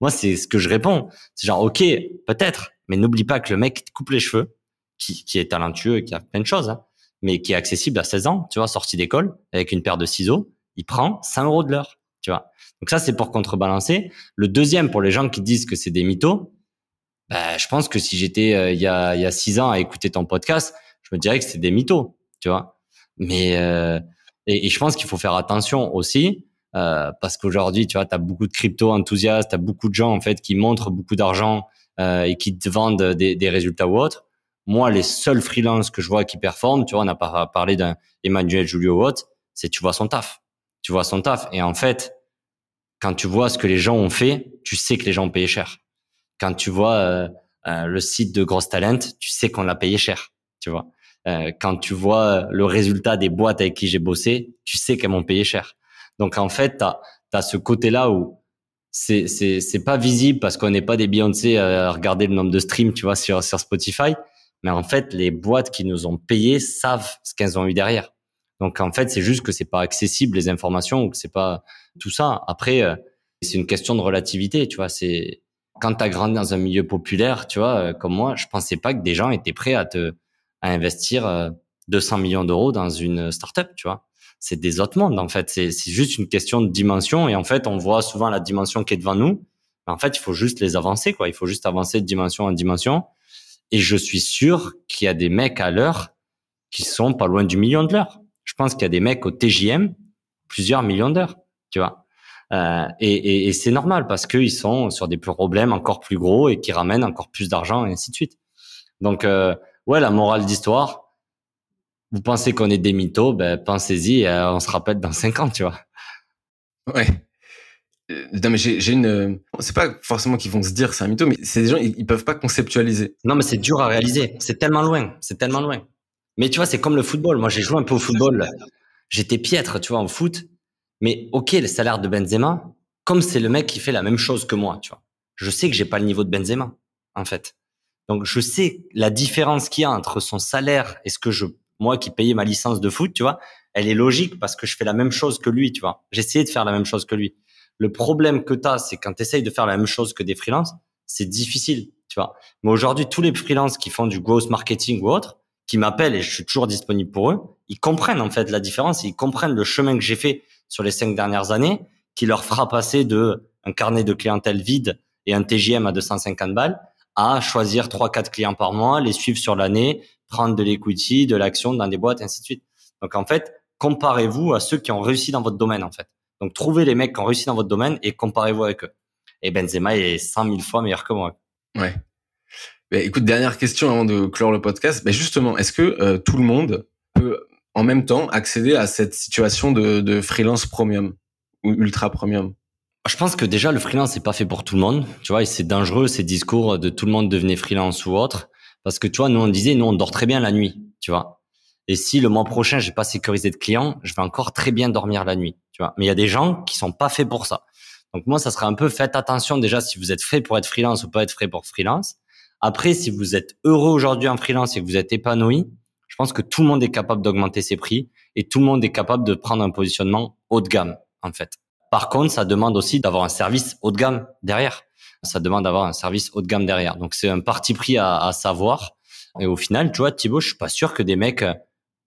Speaker 2: Moi, c'est ce que je réponds. C'est genre, ok, peut-être, mais n'oublie pas que le mec qui te coupe les cheveux, qui, qui est talentueux qui a plein de choses, hein, mais qui est accessible à 16 ans, tu vois, sorti d'école, avec une paire de ciseaux, il prend 100 euros de l'heure, tu vois. Donc ça, c'est pour contrebalancer. Le deuxième, pour les gens qui disent que c'est des mythos, bah, je pense que si j'étais euh, il y a il y a six ans à écouter ton podcast, je me dirais que c'est des mythos, tu vois. Mais euh, et, je pense qu'il faut faire attention aussi euh, parce qu'aujourd'hui, tu vois, tu as beaucoup de crypto enthousiastes, tu as beaucoup de gens en fait qui montrent beaucoup d'argent euh, et qui te vendent des, résultats ou autres. Moi, les seuls freelances que je vois qui performent, tu vois, on n'a pas parlé d'un Emmanuel Julio ou autre, c'est tu vois son taf. Tu vois son taf. Et en fait, quand tu vois ce que les gens ont fait, tu sais que les gens ont payé cher. Quand tu vois euh, le site de Gross Talent, tu sais qu'on l'a payé cher. Tu vois. Quand tu vois le résultat des boîtes avec qui j'ai bossé, tu sais qu'elles m'ont payé cher. Donc en fait, tu as, ce côté-là où c'est c'est pas visible parce qu'on n'est pas des Beyoncé à regarder le nombre de streams, tu vois, sur sur Spotify. Mais en fait, les boîtes qui nous ont payé savent ce qu'elles ont eu derrière. Donc en fait, c'est juste que c'est pas accessible les informations ou que c'est pas tout ça. Après, euh, c'est une question de relativité, tu vois. C'est quand tu as grandi dans un milieu populaire, tu vois, euh, comme moi, je pensais pas que des gens étaient prêts à te à investir 200 euh, millions d'euros dans une startup, tu vois c'est des autres mondes en fait. C'est juste une question de dimension et en fait on voit souvent la dimension qui est devant nous. En fait, il faut juste les avancer quoi. Il faut juste avancer de dimension en dimension. Et je suis sûr qu'il y a des mecs à l'heure qui sont pas loin du million de l'heure. Je pense qu'il y a des mecs au TJM plusieurs millions d'heures, tu vois. Euh, et, et, et c'est normal parce qu'ils sont sur des problèmes encore plus gros et qui ramènent encore plus d'argent et ainsi de suite. Donc euh, ouais, la morale d'histoire, vous pensez qu'on est des mythos, ben pensez-y, euh, on se rappelle dans cinq ans, tu vois.
Speaker 1: Ouais. Euh, non mais j'ai une, c'est pas forcément qu'ils vont se dire c'est un mytho, mais c'est des gens ils, peuvent pas conceptualiser.
Speaker 2: Non mais c'est dur à réaliser, c'est tellement loin, c'est tellement loin. Mais tu vois c'est comme le football. Moi j'ai joué un peu au football, j'étais piètre, tu vois en foot. Mais ok le salaire de Benzema, comme c'est le mec qui fait la même chose que moi, tu vois. Je sais que j'ai pas le niveau de Benzema en fait. Donc je sais la différence qu'il y a entre son salaire et ce que je moi qui payais ma licence de foot, tu vois, elle est logique parce que je fais la même chose que lui, tu vois. Essayé de faire la même chose que lui. Le problème que tu as, c'est quand tu essayes de faire la même chose que des freelances, c'est difficile, tu vois. Mais aujourd'hui, tous les freelances qui font du growth marketing ou autre, qui m'appellent et je suis toujours disponible pour eux, ils comprennent en fait la différence, ils comprennent le chemin que j'ai fait sur les cinq dernières années, qui leur fera passer de un carnet de clientèle vide et un TGM à 250 balles à choisir trois, quatre clients par mois, les suivre sur l'année, prendre de l'equity, de l'action dans des boîtes, ainsi de suite. Donc en fait, comparez-vous à ceux qui ont réussi dans votre domaine en fait. Donc trouvez les mecs qui ont réussi dans votre domaine et comparez-vous avec eux. Et Benzema est 100 000 fois meilleur que moi.
Speaker 1: Ouais. Bah, écoute, dernière question avant de clore le podcast. Bah, justement, est-ce que euh, tout le monde peut en même temps accéder à cette situation de, de freelance premium ultra premium?
Speaker 2: Je pense que déjà le freelance c'est pas fait pour tout le monde, tu vois, et c'est dangereux ces discours de tout le monde devenait freelance ou autre, parce que tu vois, nous on disait, nous on dort très bien la nuit, tu vois. Et si le mois prochain j'ai pas sécurisé de clients, je vais encore très bien dormir la nuit, tu vois. Mais il y a des gens qui sont pas faits pour ça. Donc moi, ça serait un peu faites attention déjà si vous êtes fait pour être freelance ou pas être fait pour freelance. Après, si vous êtes heureux aujourd'hui en freelance et que vous êtes épanoui, je pense que tout le monde est capable d'augmenter ses prix et tout le monde est capable de prendre un positionnement haut de gamme, en fait. Par contre, ça demande aussi d'avoir un service haut de gamme derrière. Ça demande d'avoir un service haut de gamme derrière. Donc, c'est un parti pris à, à, savoir. Et au final, tu vois, Thibaut, je suis pas sûr que des mecs euh,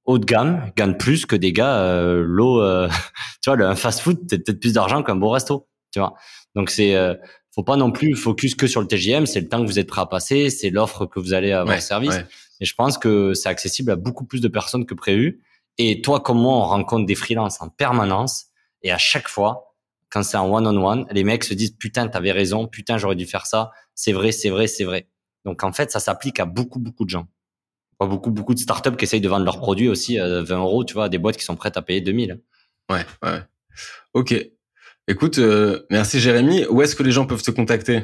Speaker 2: haut de gamme gagnent plus que des gars euh, low. Euh, [LAUGHS] tu vois, le, un fast-food, peut-être plus d'argent qu'un beau resto. Tu vois. Donc, c'est euh, faut pas non plus focus que sur le TGM. C'est le temps que vous êtes prêt à passer, c'est l'offre que vous allez avoir ouais, service. Et je pense que c'est accessible à beaucoup plus de personnes que prévu. Et toi, comme moi, on rencontre des freelances en permanence? Et à chaque fois, quand c'est en one-on-one, les mecs se disent putain, t'avais raison, putain, j'aurais dû faire ça, c'est vrai, c'est vrai, c'est vrai. Donc en fait, ça s'applique à beaucoup, beaucoup de gens. Beaucoup, beaucoup de startups qui essayent de vendre leurs produits aussi à 20 euros, tu vois, des boîtes qui sont prêtes à payer 2000.
Speaker 1: Ouais, ouais. Ok. Écoute, euh, merci Jérémy. Où est-ce que les gens peuvent te contacter?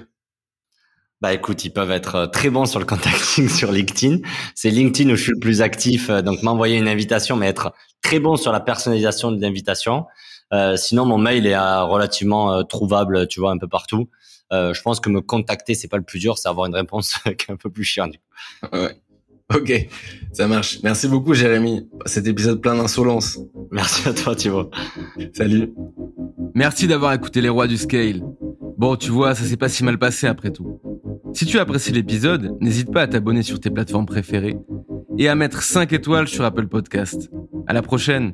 Speaker 2: Bah écoute, ils peuvent être euh, très bons sur le contacting [LAUGHS] sur LinkedIn. C'est LinkedIn où je suis le plus actif, euh, donc m'envoyer une invitation, mais être très bon sur la personnalisation de l'invitation. Euh, sinon, mon mail est euh, relativement euh, trouvable, tu vois, un peu partout. je pense que me contacter, c'est pas le plus dur, c'est avoir une réponse [LAUGHS] qui est un peu plus chiant. Du
Speaker 1: coup. Ouais. Ok, ça marche. Merci beaucoup, Jérémy. Cet épisode plein d'insolence.
Speaker 2: Merci à toi, Thibaut.
Speaker 1: Salut. Merci d'avoir écouté les rois du scale. Bon, tu vois, ça s'est pas si mal passé après tout. Si tu as apprécié l'épisode, n'hésite pas à t'abonner sur tes plateformes préférées et à mettre 5 étoiles sur Apple Podcast. À la prochaine.